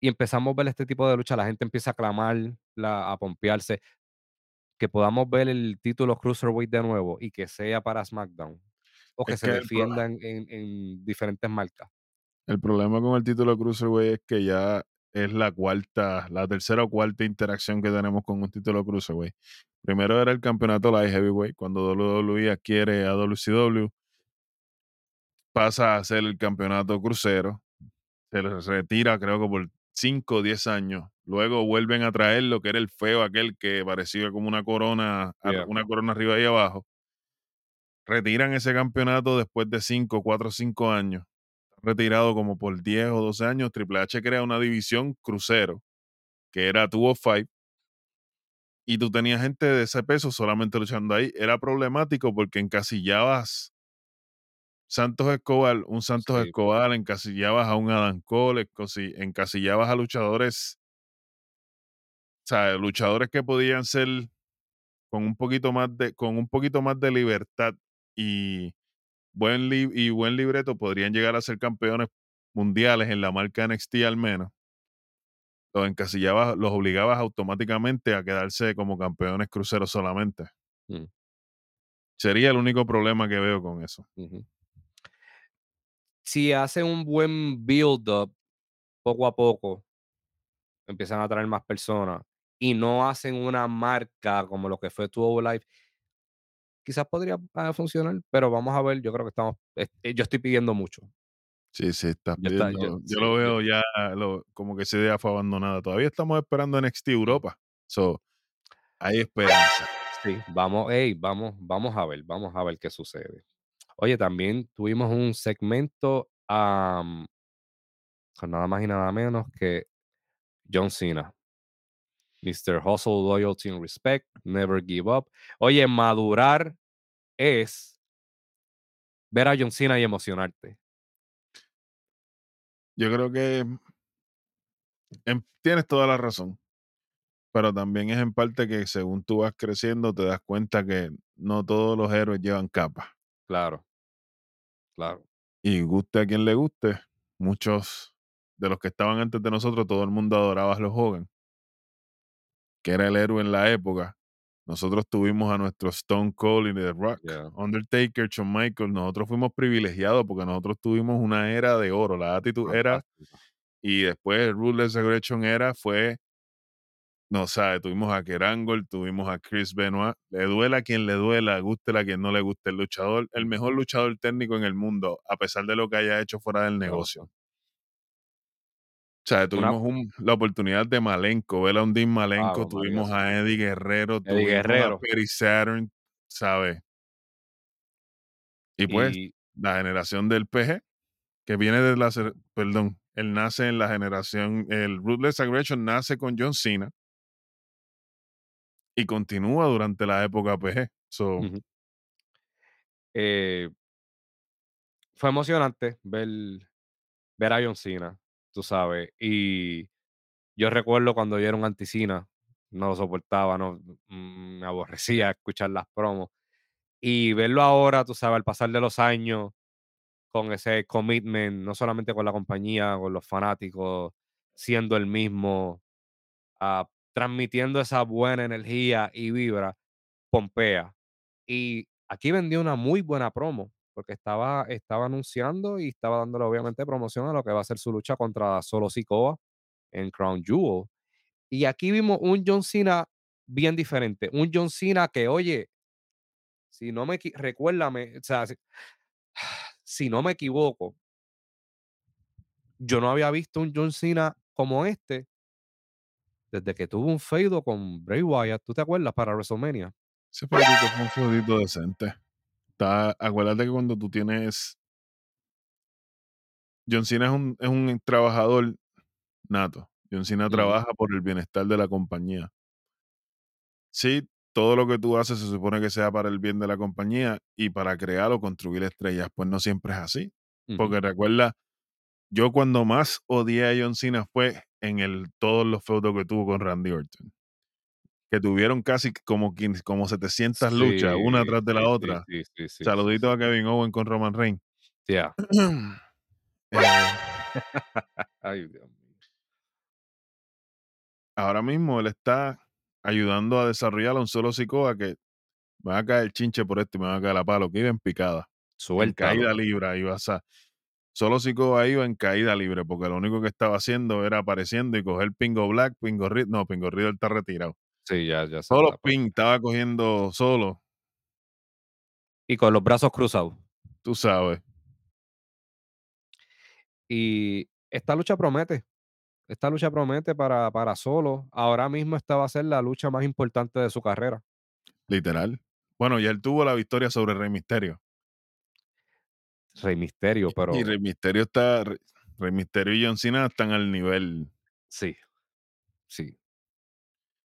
Y empezamos a ver este tipo de lucha, la gente empieza a clamar, la, a pompearse, que podamos ver el título Cruiserweight de nuevo y que sea para SmackDown o que Es se que defiendan en, en diferentes marcas. el problema con el título Cruiserweight es que ya es la cuarta, la tercera o cuarta interacción que tenemos con un título Cruiserweight. Primero era el campeonato Light Heavyweight, cuando WWE adquiere a WCW, pasa a ser el campeonato crucero, se le retira creo que por 5 o 10 años. Luego vuelven a traer lo que era el feo aquel que parecía como una corona, Yeah. una corona arriba y abajo. Retiran ese campeonato después de 5, 4 o 5 años. Retirado como por 10 o 12 años. Triple H crea una división crucero, que era 205. Y tú tenías gente de ese peso solamente luchando ahí. Era problemático porque encasillabas Santos Escobar, un Santos Sí. Escobar, encasillabas a un Adam Cole, encasillabas a luchadores, o sea, luchadores que podían ser con un poquito más de, con un poquito más de libertad y buen, li- y buen libreto, podrían llegar a ser campeones mundiales en la marca NXT al menos. Los encasillabas, los obligabas automáticamente a quedarse como campeones cruceros solamente. Mm. Sería el único problema que veo con eso. Si hace un buen build-up, poco a poco, empiezan a traer más personas y no hacen una marca como lo que fue tu Life, quizás podría ah, funcionar, pero vamos a ver, yo creo que estamos, eh, yo estoy pidiendo mucho. Sí, sí, está, pidiendo. yo- Yo sí, lo veo ya lo- como que esa idea fue abandonada. Todavía estamos esperando NXT Europa. So, hay esperanza. Sí, vamos, hey, vamos, vamos a ver, vamos a ver qué sucede. Oye, también tuvimos un segmento con nada más y nada menos que John Cena. Mr. Hustle, Loyalty and Respect, Never Give Up. Oye, madurar es ver a John Cena y emocionarte. Yo creo que em, tienes toda la razón. Pero también es en parte que según tú vas creciendo, te das cuenta que no todos los héroes llevan capa. Claro, claro. Y guste a quien le guste, muchos de los que estaban antes de nosotros, todo el mundo adoraba a los Hogan, que era el héroe en la época. Nosotros tuvimos a nuestro Stone Cold y The Rock, Yeah. Undertaker, Shawn Michaels. Nosotros fuimos privilegiados porque nosotros tuvimos una era de oro. La actitud era y después el Ruthless Aggression era fue no sabe, tuvimos a Kerangol, tuvimos a Chris Benoit, le duela a quien le duela, guste a quien no le guste, el luchador, el mejor luchador técnico en el mundo, a pesar de lo que haya hecho fuera del negocio. O sea, tuvimos un- la oportunidad de Malenko, ver a un Dean Malenko, tuvimos María, a Eddie Guerrero, tuvimos Guerrero. a Perry Saturn, ¿sabes? Y pues, Y la generación del PG, que viene de la, perdón, él nace en la generación, el Ruthless Aggression nace con John Cena y continúa durante la época PG. So, Ujú. eh, fue emocionante ver, ver a John Cena, tú sabes. Y yo recuerdo cuando yo anticina, no lo soportaba, no, mm, me aborrecía *laughs* escuchar las promos. Y verlo ahora, tú sabes, al pasar de los años, con ese commitment, no solamente con la compañía, con los fanáticos, siendo el mismo, ah, transmitiendo esa buena energía y vibra, pompea. Y aquí vendió una muy buena promo, porque estaba, estaba anunciando y estaba dándole obviamente promoción a lo que va a ser su lucha contra Solo Sikoa en Crown Jewel. Y aquí vimos un John Cena bien diferente, un John Cena que, oye, si no me recuérdame, *sighs* si no me equivoco, yo no había visto un John Cena como este desde que tuvo un feudo con Bray Wyatt, ¿tú te acuerdas? Para WrestleMania. ese feudito fue un feudito decente. Está, acuérdate que cuando tú tienes. John Cena es un, es un trabajador nato. John Cena trabaja por el bienestar de la compañía. sí, todo lo que tú haces se supone que sea para el bien de la compañía y para crear o construir estrellas. Pues no siempre es así. Porque recuerda, yo cuando más odié a John Cena fue en el, todos los feudos que tuvo con Randy Orton. Que tuvieron casi como, 15 como 700 luchas, una tras de la sí, otra. sí, Saludito a Kevin Owen con Roman Reigns. Yeah. *clears throat* Eh, *laughs* Ay, Dios mío. ahora mismo él está ayudando a desarrollar a un solo Sikoa que me va a caer chinche por esto y me va a caer a palo, que iba en picada, en caída libre, iba a Solo Sikoa iba en caída libre, porque lo único que estaba haciendo era apareciendo y coger Pingo Black, Pingo Riddle, no, Pingo Riddle está retirado. Sí, ya, ya se Todos los está. pin estaba cogiendo solo, Y con los brazos cruzados. tú sabes. Y esta lucha promete. Esta lucha promete para, para solo. Ahora mismo esta va a ser la lucha más importante de su carrera. Literal. Bueno, ya él tuvo la victoria sobre Rey Misterio. Rey Misterio, pero Y Rey Misterio está. Rey Misterio y John Cena están al nivel. sí, sí.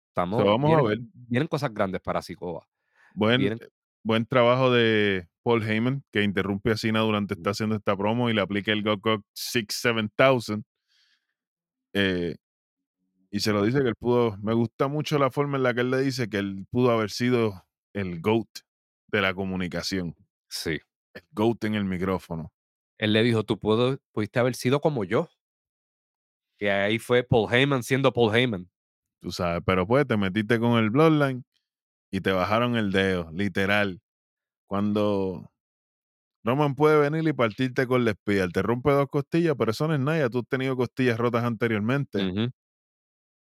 Estamos, vamos a ver. vienen cosas grandes para Sikoa. Buen, Vienen, buen trabajo de Paul Heyman, que interrumpe a Cena durante está haciendo esta promo y le aplica el Go Go 6-7000. Eh, y se lo dice que él pudo. Me gusta mucho la forma en la que él le dice que él pudo haber sido el GOAT de la comunicación. sí. El GOAT en el micrófono. Él le dijo, tú puedo, pudiste haber sido como yo. Y ahí fue Paul Heyman siendo Paul Heyman. Tú sabes, pero pues te metiste con el Bloodline y te bajaron el dedo, literal. Cuando Roman puede venir y partirte con la espía, te rompe dos costillas, pero eso no es nada, tú has tenido costillas rotas anteriormente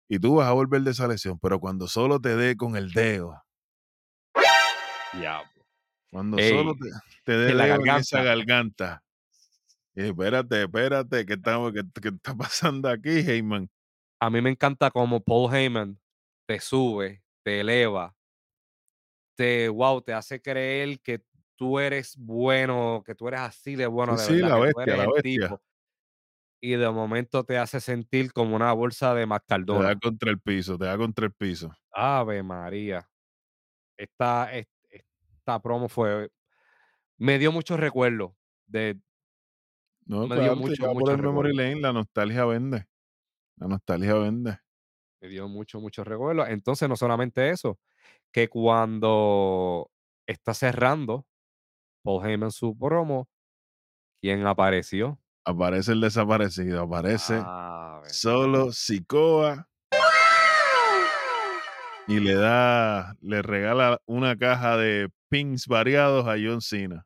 y tú vas a volver de esa lesión, pero cuando solo te dé con el dedo, Diablo. Cuando Ey, solo te, te dé la dedo en esa garganta. y espérate, espérate, ¿qué, estamos, qué, qué está *laughs* pasando aquí, Heyman? A mí me encanta como Paul Heyman te sube, te eleva, te, wow, te hace creer que tú eres bueno, que tú eres así de bueno, Sí, de sí, verdad, la que tú bestia, la bestia. tipo. Y de momento te hace sentir como una bolsa de Te da contra el piso, te da contra el piso. Ave María. Esta, es- esta promo fue. Me dio muchos recuerdos. De, No, me dio claro, mucho, por el memory lane, la nostalgia vende. La nostalgia vende. Me dio mucho, muchos recuerdos. Entonces, no solamente eso, que cuando está cerrando Paul Heyman su promo, ¿quién apareció? Aparece el desaparecido, aparece Ave solo Sikoa y le da, le regala una caja de pins variados a John Cena.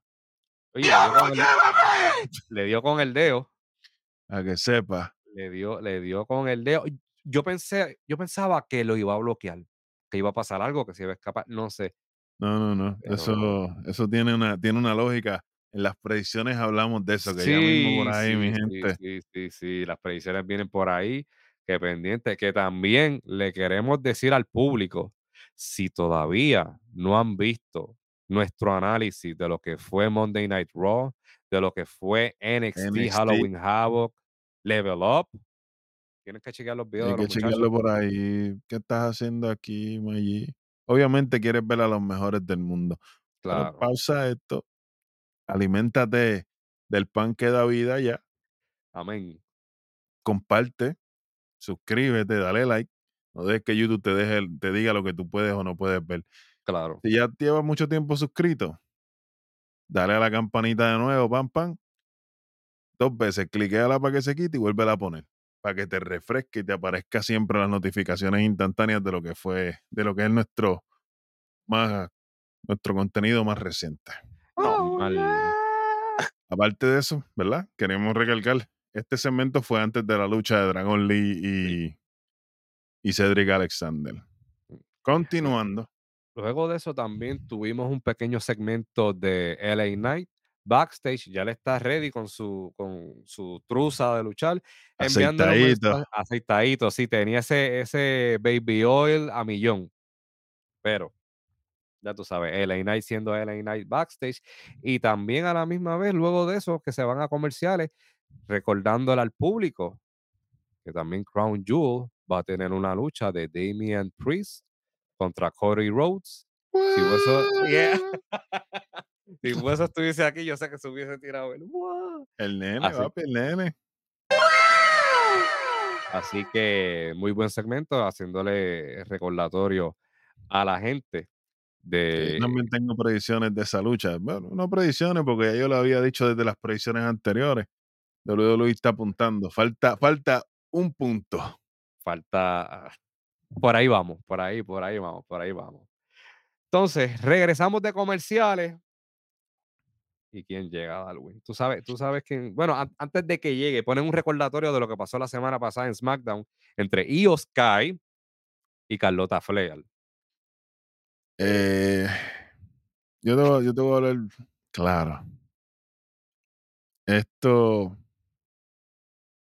Oye, le dio, con el, le dio con el dedo. A que sepa. Le dio, le dio con el dedo. Yo pensé, yo pensaba que lo iba a bloquear, que iba a pasar algo, que se iba a escapar, no sé. No, no, no. Pero- Eso, eso tiene una, tiene una lógica. En las predicciones hablamos de eso, que ya mismo por ahí, mi sí, gente. Sí, sí, sí, las predicciones vienen por ahí, que pendiente, que también le queremos decir al público, si todavía no han visto nuestro análisis de lo que fue Monday Night Raw, de lo que fue NXT, NXT. Halloween Havoc, Level Up, tienen que chequear los videos de que muchachos. checarlo por ahí. ¿Qué estás haciendo aquí, Maggi? Obviamente quieres ver a los mejores del mundo. Pero Claro, pausa esto. Aliméntate del pan que da vida ya. amén. Comparte, suscríbete, dale like. No dejes que YouTube te, deje, te diga lo que tú puedes o no puedes ver. Claro, Si ya llevas mucho tiempo suscrito, dale a la campanita de nuevo, pam, pam. Dos veces, cliqueala para que se quite y vuelve a poner. Para que te refresque y te aparezca siempre las notificaciones instantáneas de lo que fue, de lo que es nuestro más, nuestro contenido más reciente. normal. *laughs* Aparte de eso, ¿verdad? Queremos recalcar, este segmento fue antes de la lucha de Dragon Lee y, y Cedric Alexander. Continuando, Luego de eso también tuvimos un pequeño segmento de LA Knight backstage, ya le está ready con su con su truza de luchar, aceitadito. aceitadito, sí, tenía ese ese baby oil a millón. Pero ya tú sabes, LA Knight siendo LA Knight backstage y también a la misma vez luego de eso que se van a comerciales recordándole al público que también Crown Jewel va a tener una lucha de Damian Priest contra Cody Rhodes. Si Hueso, yeah, *laughs* si Hueso estuviese aquí, yo sé que se hubiese tirado el "What". El nene, Así. papi, el nene. Así que muy buen segmento, haciéndole recordatorio a la gente de Yo también tengo predicciones de esa lucha. Bueno, no predicciones, porque ya yo lo había dicho desde las predicciones anteriores. WWE está apuntando. Falta, falta un punto. falta. Por ahí vamos, por ahí, por ahí vamos, por ahí vamos. Entonces, regresamos de comerciales. ¿Y quién llega, Darwin? Tú sabes, tú sabes quién. Bueno, an- antes de que llegue, ponen un recordatorio de lo que pasó la semana pasada en SmackDown entre Io Sky y Carlota Flair. Eh, yo, te, yo te hablar claro. Esto,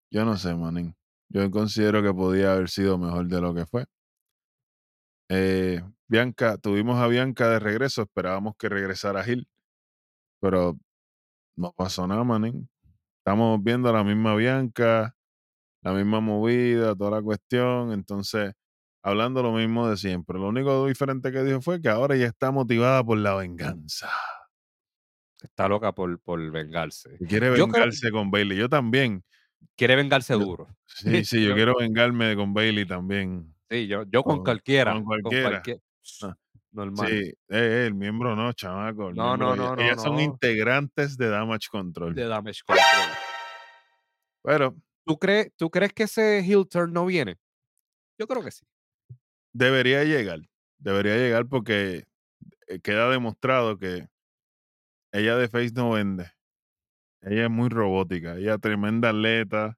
yo no sé, manín. Yo considero que podía haber sido mejor de lo que fue. Eh, Bianca, tuvimos a Bianca de regreso, esperábamos que regresara Gil, pero no pasó nada, manín. Estamos viendo a la misma Bianca, la misma movida, toda la cuestión. Entonces, hablando lo mismo de siempre. Lo único diferente que dijo fue que ahora ya está motivada por la venganza. Está loca por, por vengarse. Que quiere creo- vengarse con Bailey. Yo también. Quiere vengarse duro. *laughs* Sí, sí, yo Yo- quiero vengarme con Bailey también. Sí, yo, yo con Con- cualquiera. con Con cualquiera. cualquier- Ah, Normal. Sí, eh, eh, el miembro no, chamaco. el No, no, no, no, Ellas son integrantes de Damage Control. De Damage Control. Pero ¿Tú crees, ¿Tú crees que ese heel turn no viene? Yo creo que sí. debería llegar. Debería llegar porque eh, queda demostrado que ella de Face no vende. Ella es muy robótica. Ella es tremenda atleta.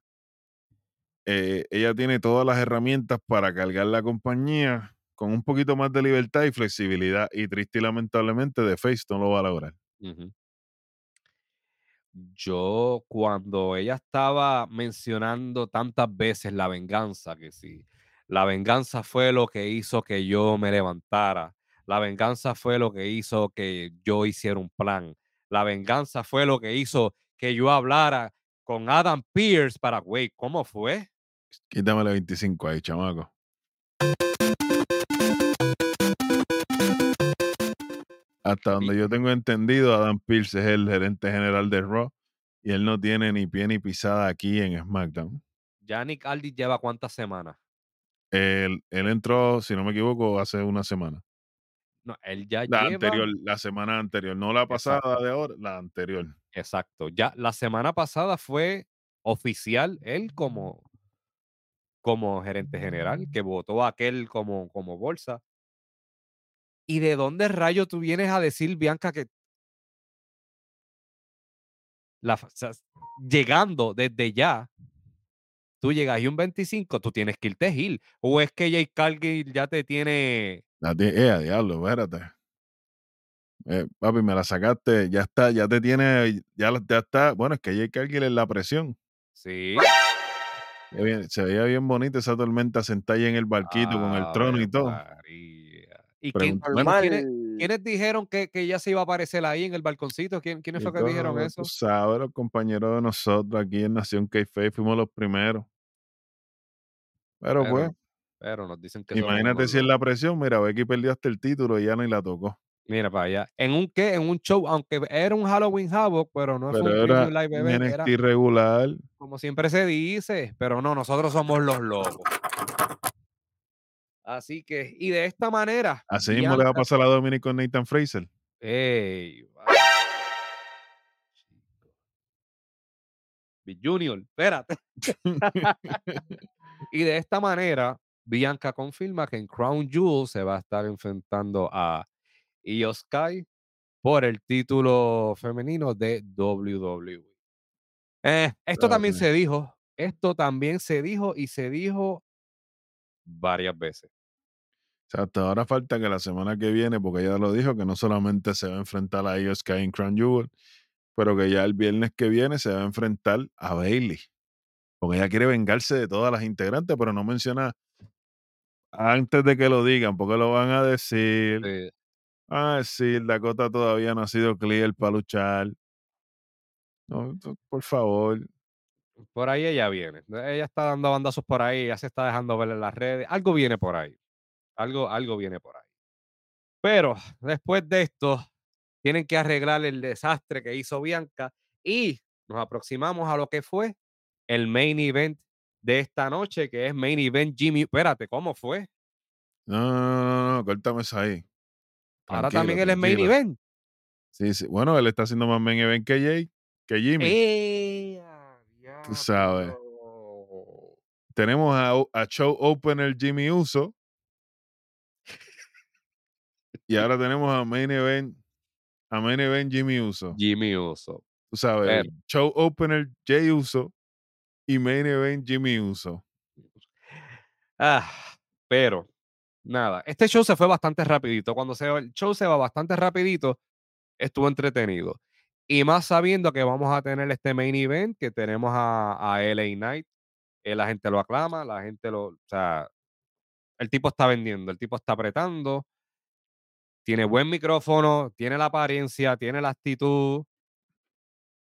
Eh, ella tiene todas las herramientas para cargar la compañía con un poquito más de libertad y flexibilidad. Y triste y lamentablemente de Face no lo va a lograr. Yo, cuando ella estaba mencionando tantas veces la venganza, que sí, la venganza fue lo que hizo que yo me levantara, la venganza fue lo que hizo que yo hiciera un plan, la venganza fue lo que hizo que yo hablara con Adam Pierce para, güey, ¿cómo fue? Quítame la 25 ahí, chamaco. Hasta donde yo tengo entendido, Adam Pierce es el gerente general de Raw y él no tiene ni pie ni pisada aquí en SmackDown. Yannick Aldis lleva cuántas semanas. Él, él entró, si no me equivoco, hace una semana. No, él ya La lleva. anterior, la semana anterior, no la pasada Exacto. de ahora, la anterior. Exacto. Ya la semana pasada fue oficial él como, como gerente general, que votó a aquel como, como bolsa. ¿Y de dónde rayo tú vienes a decir, Bianca, que la, fa- o sea, llegando desde ya, tú llegas y un 25, tú tienes que irte Gil? ¿O es que Jay Cargill ya te tiene La eh, a diablo, espérate. Eh, papi, me la sacaste, ya está, ya te tiene, ya, ya está. Bueno, es que Jake Cargill es la presión. Sí. Se veía bien bonita esa tormenta sentada ahí en el barquito con el trono y todo. María. ¿Y quién- bueno, Normal. ¿quiénes, quiénes dijeron que, que ya se iba a aparecer ahí en el balconcito? ¿Quién, ¿Quiénes fue que dijeron eso? Sabes, los compañeros de nosotros aquí en Nación k fuimos los primeros. Pero, Pero, pues, pero nos dicen que imagínate si es la presión. Mira, Becky perdió hasta el título y ya ni la tocó. Mira para allá. ¿En un qué? En un show, aunque era un Halloween Havoc, pero no fue Pero un era preview live un event, era regular. como siempre se dice, pero no, nosotros somos los locos. Así que, y de esta manera, Así mismo le va a pasar a Dominic con Nathan Fraser. Ey. Big Junior, espérate. *laughs* y de esta manera, Bianca confirma que en Crown Jewel se va a estar enfrentando a Io Sky por el título femenino de WWE. Eh, esto también se dijo, esto también se dijo y se dijo varias veces. Exacto, ahora falta que la semana que viene, porque ella lo dijo, que no solamente se va a enfrentar a Io Sky en Crown Jewel, pero que ya el viernes que viene se va a enfrentar a Bailey. Porque ella quiere vengarse de todas las integrantes, pero no menciona antes de que lo digan, porque lo van a decir. Sí, Van a decir, Dakota todavía no ha sido clear para luchar. No, por favor. por ahí ella viene. Ella está dando bandazos por ahí, ya se está dejando ver en las redes. Algo viene por ahí. Algo, algo viene por ahí. Pero después de esto, tienen que arreglar el desastre que hizo Bianca y nos aproximamos a lo que fue el main event de esta noche, que es main event Jimmy. Espérate, ¿cómo fue? No, no, no, no, no, córtame eso ahí. Ahora Tranquilo, también él es main event. Sí, sí. Bueno, él está haciendo más main event que Jay, que Jimmy. ¡Eh, Tú sabes. Tenemos a, a show opener Jimmy Uso. y ahora tenemos a main event, a main event Jimmy Uso. Jimmy Uso. Tú sabes, Pero- show opener Jay Uso y main event Jimmy Uso. Ah, pero nada, este show se fue bastante rapidito. Cuando se, el show se va bastante rapidito, estuvo entretenido. Y más sabiendo que vamos a tener este main event, que tenemos a, a LA Knight, eh, la gente lo aclama, la gente lo, o sea, el tipo está vendiendo, el tipo está apretando, tiene buen micrófono, tiene la apariencia, tiene la actitud.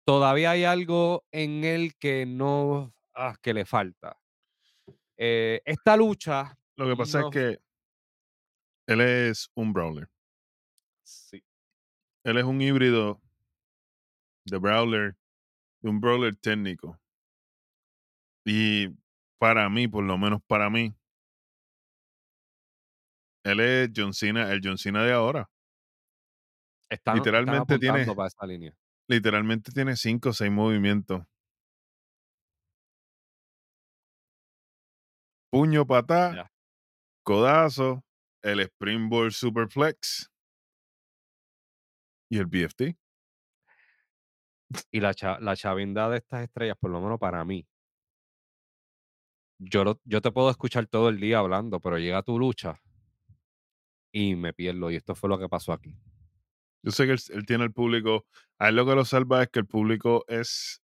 Todavía hay algo en él que no, ah, que le falta. Eh, esta lucha, Lo que pasa no- es que él es un brawler. sí, Él es un híbrido de brawler, de un brawler técnico. Y para mí, por lo menos para mí, él es John Cena, el John Cena de ahora. Están, están Literalmente tiene- apuntando para esa línea. Literalmente tiene cinco o seis movimientos. Puño, patá, codazo, el Springboard Superflex y el BFT. Y la, cha- la chavindad de estas estrellas, por lo menos para mí. Yo, lo- yo te puedo escuchar todo el día hablando, pero llega tu lucha y me pierdo. Y esto fue lo que pasó aquí. Yo sé que él, él tiene el público. A él lo que lo salva es que el público es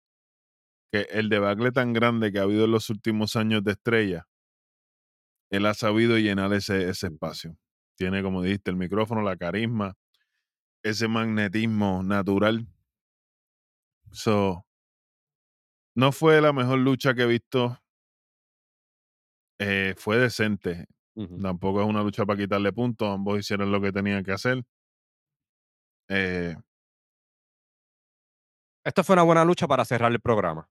que el debacle tan grande que ha habido en los últimos años de estrella, él ha sabido llenar ese, ese espacio. Tiene, como dijiste, el micrófono, la carisma, ese magnetismo natural. So, no fue la mejor lucha que he visto. Eh, fue decente. Tampoco es una lucha para quitarle puntos. Ambos hicieron lo que tenían que hacer. Eh, Esta fue una buena lucha para cerrar el programa.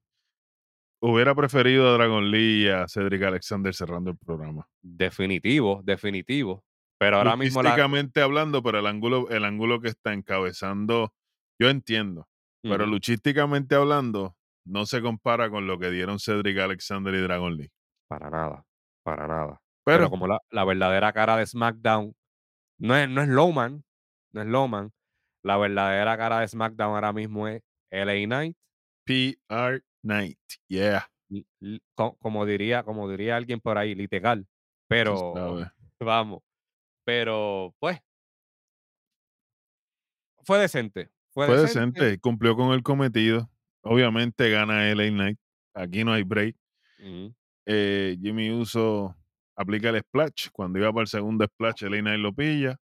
Hubiera preferido a Dragon Lee y a Cedric Alexander cerrando el programa. Definitivo, definitivo. Pero ahora mismo la. Luchísticamente hablando, pero el ángulo, el ángulo que está encabezando, yo entiendo. Pero luchísticamente hablando, no se compara con lo que dieron Cedric Alexander y Dragon Lee. Para nada, para nada. Pero, Pero, como la, la verdadera cara de SmackDown no es, no es Lowman, no es Lowman. La verdadera cara de SmackDown ahora mismo es LA Knight. PR Night. Yeah. como diría, como diría alguien por ahí, literal. Pero *laughs* vamos. Pero pues fue decente. Fue, Fue decente. decente, cumplió con el cometido. Obviamente gana LA Knight. Aquí no hay break. Eh, Jimmy Uso aplica el splash. Cuando iba para el segundo splash, LA Knight lo pilla.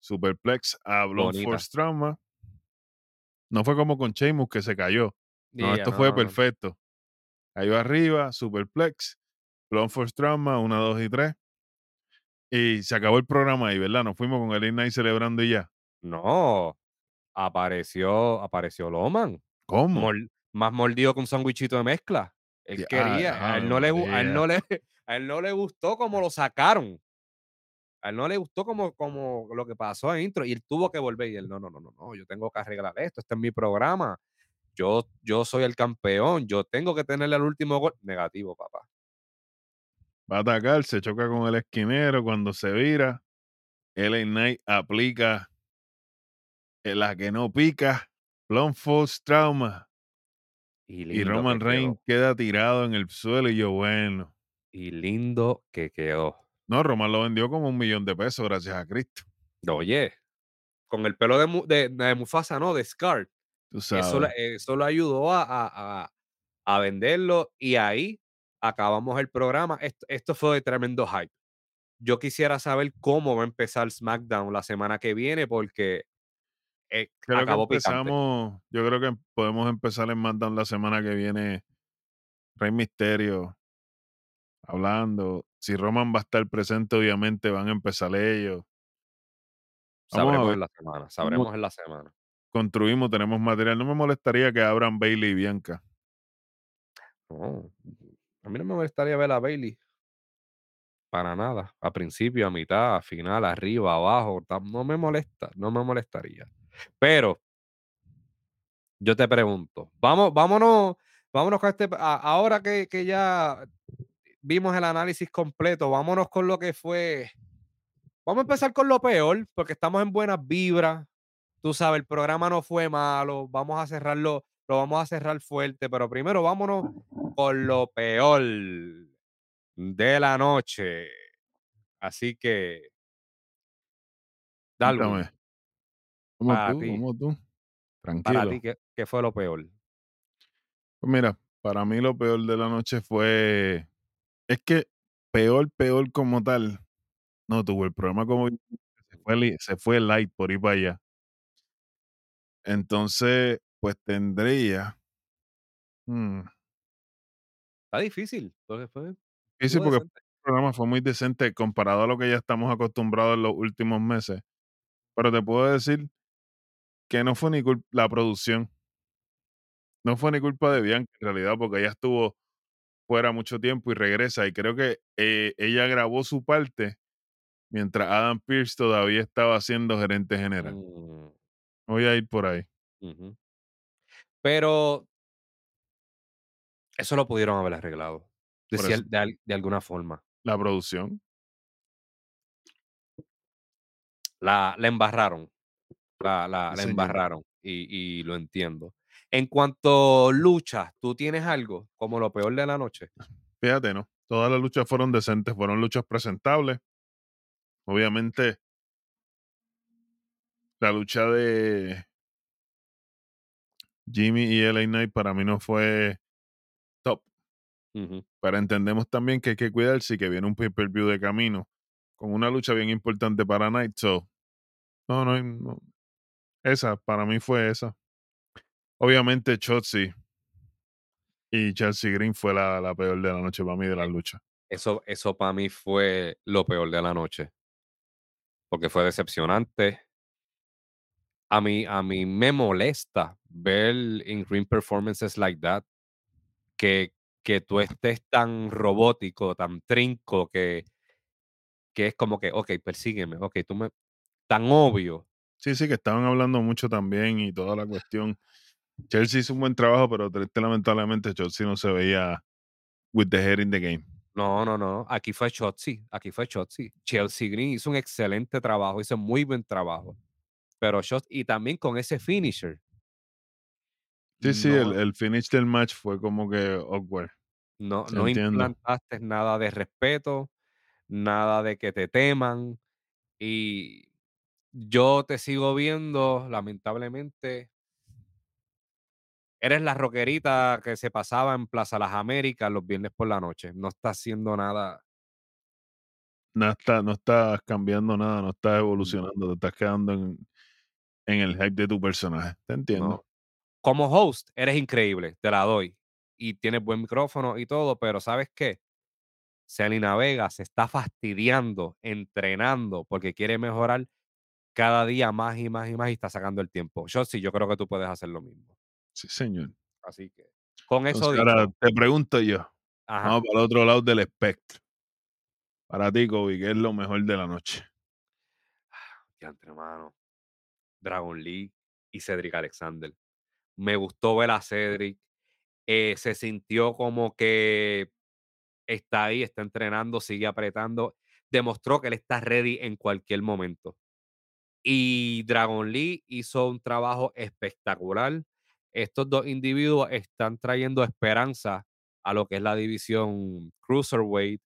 Superplex a Blood. Force Trauma. No fue como con Sheamus que se cayó. No, esto fue no, perfecto. Cayó arriba, Superplex, Blood Force Trauma, 1, 2 y 3. Y se acabó el programa ahí, ¿verdad? Nos fuimos con el Night celebrando y ya. No, apareció, apareció Loman. ¿Cómo? mol- más mordido que un sándwichito de mezcla. Él quería, a él, no le, a, él no le, *laughs* a él no le gustó como lo sacaron. A él no le gustó como, como lo que pasó en intro y él tuvo que volver y él, no, no, no, no, no, yo tengo que arreglar esto, este es mi programa. Yo, yo soy el campeón, yo tengo que tenerle el último gol. Negativo, papá. Va a atacar, se choca con el esquinero. Cuando se vira, LA Knight aplica en la que no pica, Blood Force Trauma. Y, Roman que Reigns queda tirado en el suelo. Y yo, bueno. Y lindo que quedó. No, Roman lo vendió como un millón de pesos, gracias a Cristo. Oye, con el pelo de, de, de Mufasa, no, de Scar. Tú Eso, sabes. eso le ayudó a, a- a- venderlo y ahí acabamos el programa. Esto, esto fue de tremendo hype. Yo quisiera saber cómo va a empezar SmackDown la semana que viene porque eh, Creo que acabó picante. empezamos, yo creo que podemos empezar en SmackDown la semana que viene. Rey Misterio hablando. Si Roman va a estar presente, obviamente van a empezar ellos. Vamos Sabremos en la semana, sabremos en la semana. Construimos, tenemos material. No me molestaría que abran Bailey y Bianca. No, a mí no me molestaría ver a Bailey. Para nada. A principio, a mitad, a final, arriba, abajo. No me molesta, no me molestaría. Pero yo te pregunto, vamos, vámonos, vámonos con este. ahora que, que ya vimos el análisis completo, vámonos con lo que fue. Vamos a empezar con lo peor, porque estamos en buenas vibras. Tú sabes, el programa no fue malo. Vamos a cerrarlo, lo vamos a cerrar fuerte, pero primero vámonos con lo peor de la noche. Así que, Cuéntame. ¿Cómo para tú? ¿Cómo tú? para Tranquilo. ti, ¿qué, qué fue lo peor? Pues mira, para mí lo peor de la noche fue. Es que peor, peor como tal. No tuvo el programa como. Se fue, se fue light por ir para allá. Entonces, pues tendría. hmm, Está difícil. porque fue, estuvo porque el programa fue muy decente comparado a lo que ya estamos acostumbrados en los últimos meses. Pero te puedo decir que no fue ni culpa la producción. No fue ni culpa de Bianca en realidad, porque ella estuvo fuera mucho tiempo y regresa. Y creo que eh, ella grabó su parte mientras Adam Pierce todavía estaba siendo gerente general. Mm, Voy a ir por ahí. Pero eso lo pudieron haber arreglado. De, de al- de alguna forma. la producción. La, la embarraron. La, la, la embarraron. Y, y lo entiendo. En cuanto lucha, ¿tú tienes algo como lo peor de la noche? Fíjate, ¿no? Todas las luchas fueron decentes, fueron luchas presentables. Obviamente, la lucha de Jimmy y LA Knight para mí no fue top. Pero entendemos también que hay que cuidarse y que viene un pay-per-view de camino con una lucha bien importante para Knight. So, no, no, no. Esa, para mí fue esa. Obviamente, Chotzi y Chelsea Green fue la, la peor de la noche para mí de la lucha. Eso, eso para mí fue lo peor de la noche. Porque fue decepcionante. A mí, a mí me molesta ver in-ring performances like that. Que, que tú estés tan robótico, tan trinco, que, que es como que, ok, persígueme, ok, tú me. Tan obvio. Sí, sí, que estaban hablando mucho también y toda la cuestión. Chelsea hizo un buen trabajo, pero triste, lamentablemente Chelsea no se veía with the head in the game. No, no, no. Aquí fue Chotzi. Aquí fue Chotzi. Chelsea Green hizo un excelente trabajo, hizo muy buen trabajo. Pero Chotzi, y también con ese finisher. Sí, sí, el, finish del match fue como que awkward. no, no entiendo. implantaste nada de respeto, nada de que te teman. Y yo te sigo viendo, lamentablemente. Eres la roquerita que se pasaba en Plaza Las Américas los viernes por la noche. No estás haciendo nada. No, está, no estás cambiando nada, no estás No, evolucionando, te estás quedando en, en el hype de tu personaje. Te entiendo. no. Como host, eres increíble, te la doy. Y tienes buen micrófono y todo, pero ¿sabes qué? Selena Vega se está fastidiando, entrenando, porque quiere mejorar cada día más y más y más y está sacando el tiempo. Yo sí, yo creo que tú puedes hacer lo mismo. Sí, señor. Así que, con eso Entonces, ahora te pregunto yo, ajá, vamos para el otro lado del espectro. Para ti, Kobe, ¿qué es lo mejor de la noche? diantre, hermano. Dragon Lee y Cedric Alexander. Me gustó ver a Cedric. eh, se sintió como que está ahí, está entrenando, sigue apretando. Demostró que él está ready en cualquier momento. Y Dragon Lee hizo un trabajo espectacular. Estos dos individuos están trayendo esperanza a lo que es la división Cruiserweight.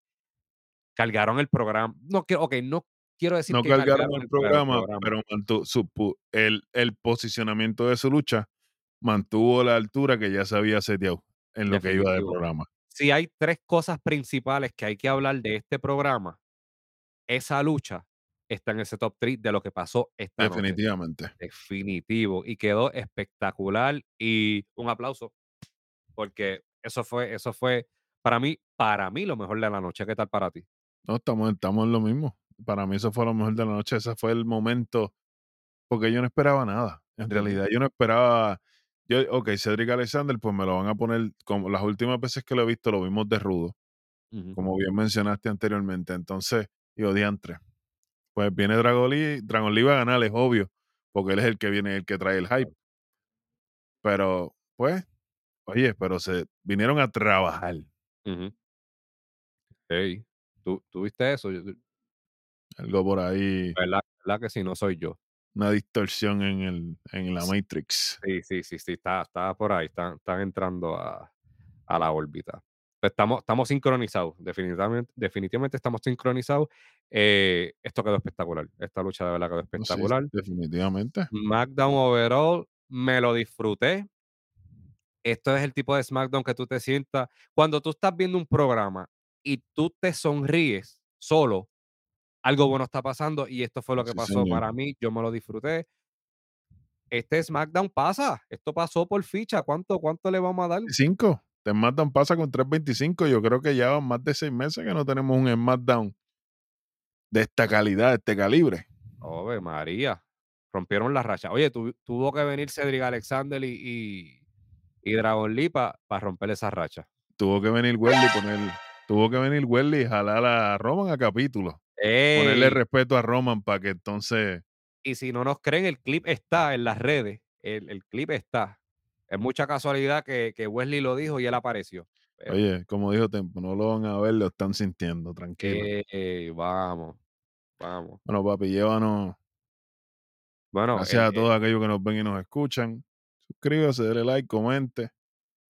Cargaron el programa. No quiero, ok, no quiero decir No que cargaron cargaron el el, pro- el programa, programa. pero mantuvo su, el, el posicionamiento de su lucha mantuvo la altura que ya se había seteado en lo que iba de Definitivo. programa. Si hay tres cosas principales que hay que hablar de este programa, esa lucha está en ese top 3 de lo que pasó esta noche. Definitivamente. Definitivo. Y quedó espectacular. Y un aplauso. Porque eso fue, eso fue Para mí para mí, lo mejor de la noche, ¿qué tal para ti? No, estamos estamos en lo mismo. Para mí eso fue lo mejor de la noche, ese fue el momento, porque yo no esperaba nada. En realidad, yo no esperaba yo, okey, Cedric Alexander, pues me lo van a poner como las últimas veces que lo he visto, lo vimos de rudo, como bien mencionaste anteriormente. Entonces, digo: "Diantre, pues viene Dragon Lee, Dragon Lee va a ganar, es obvio, porque él es el que viene, el que trae el hype". Pero, pues, oye, pero se vinieron a trabajar. Ujú. Ey, ¿tú tú viste eso? Yo Algo por ahí, verdad verdad que sí, no soy yo. una distorsión en el en la Matrix. Sí, sí, sí, sí, está está por ahí, están están entrando a a la órbita. Pues estamos estamos sincronizados, definitivamente definitivamente estamos sincronizados. Eh, esto quedó espectacular. Esta lucha de verdad quedó sí, espectacular. definitivamente. SmackDown overall, me lo disfruté. Esto es el tipo de SmackDown que tú te sientas cuando tú estás viendo un programa y tú te sonríes solo, algo bueno está pasando, y esto fue lo que Sí, pasó señor. para mí, yo me lo disfruté. Este SmackDown pasa, esto pasó por ficha, ¿cuánto cuánto le vamos a dar? 5. The SmackDown pasa con 3.25. Yo creo que ya van más de 6 meses que no tenemos un SmackDown de esta calidad, de este calibre. Ave María, rompieron la racha. Oye, tu tuvo que venir Cedric Alexander y y y Dragon Lee para romper esa racha. Tuvo que venir Welly poner tuvo que venir Welly y jalar a Roman a capítulo. Ponerle respeto a Roman para que entonces Y si no nos creen, el clip está en las redes, el el clip está. Es mucha casualidad que que Wesley lo dijo y él apareció, pero, oye, como dijo Tempo, no lo van a ver, lo están sintiendo, tranquilo. eh, vamos, vamos. Bueno, papi, llévanos. Bueno, Gracias eh a eh, todos aquellos que nos ven y nos escuchan. Suscríbase, dele like, comente,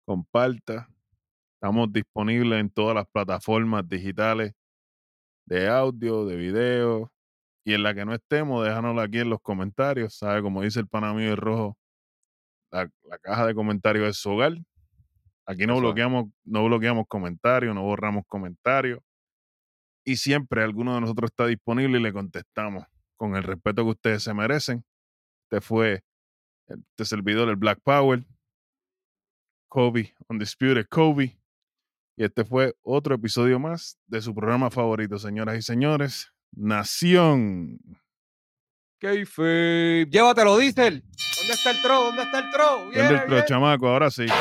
comparta. Estamos disponibles en todas las plataformas digitales de audio, de video. Y en la que no estemos, déjanoslo aquí en los comentarios. ¿Sabe? Como dice el pana mío de rojo, la, la caja de comentarios es su hogar. Aquí no bloqueamos, no bloqueamos comentarios, no borramos comentarios. Y siempre alguno de nosotros está disponible y le contestamos con el respeto que ustedes se merecen. Este fue este servidor, el Black Power, Kobe, Undisputed Kobe. Y este fue otro episodio más de su programa favorito, señoras y señores, Nación. Kayfabe, llévatelo, Diesel. ¿Dónde está el tro? ¿Dónde está el tro? Prende el Viene, pro, viene. chamaco, ahora sí. *laughs*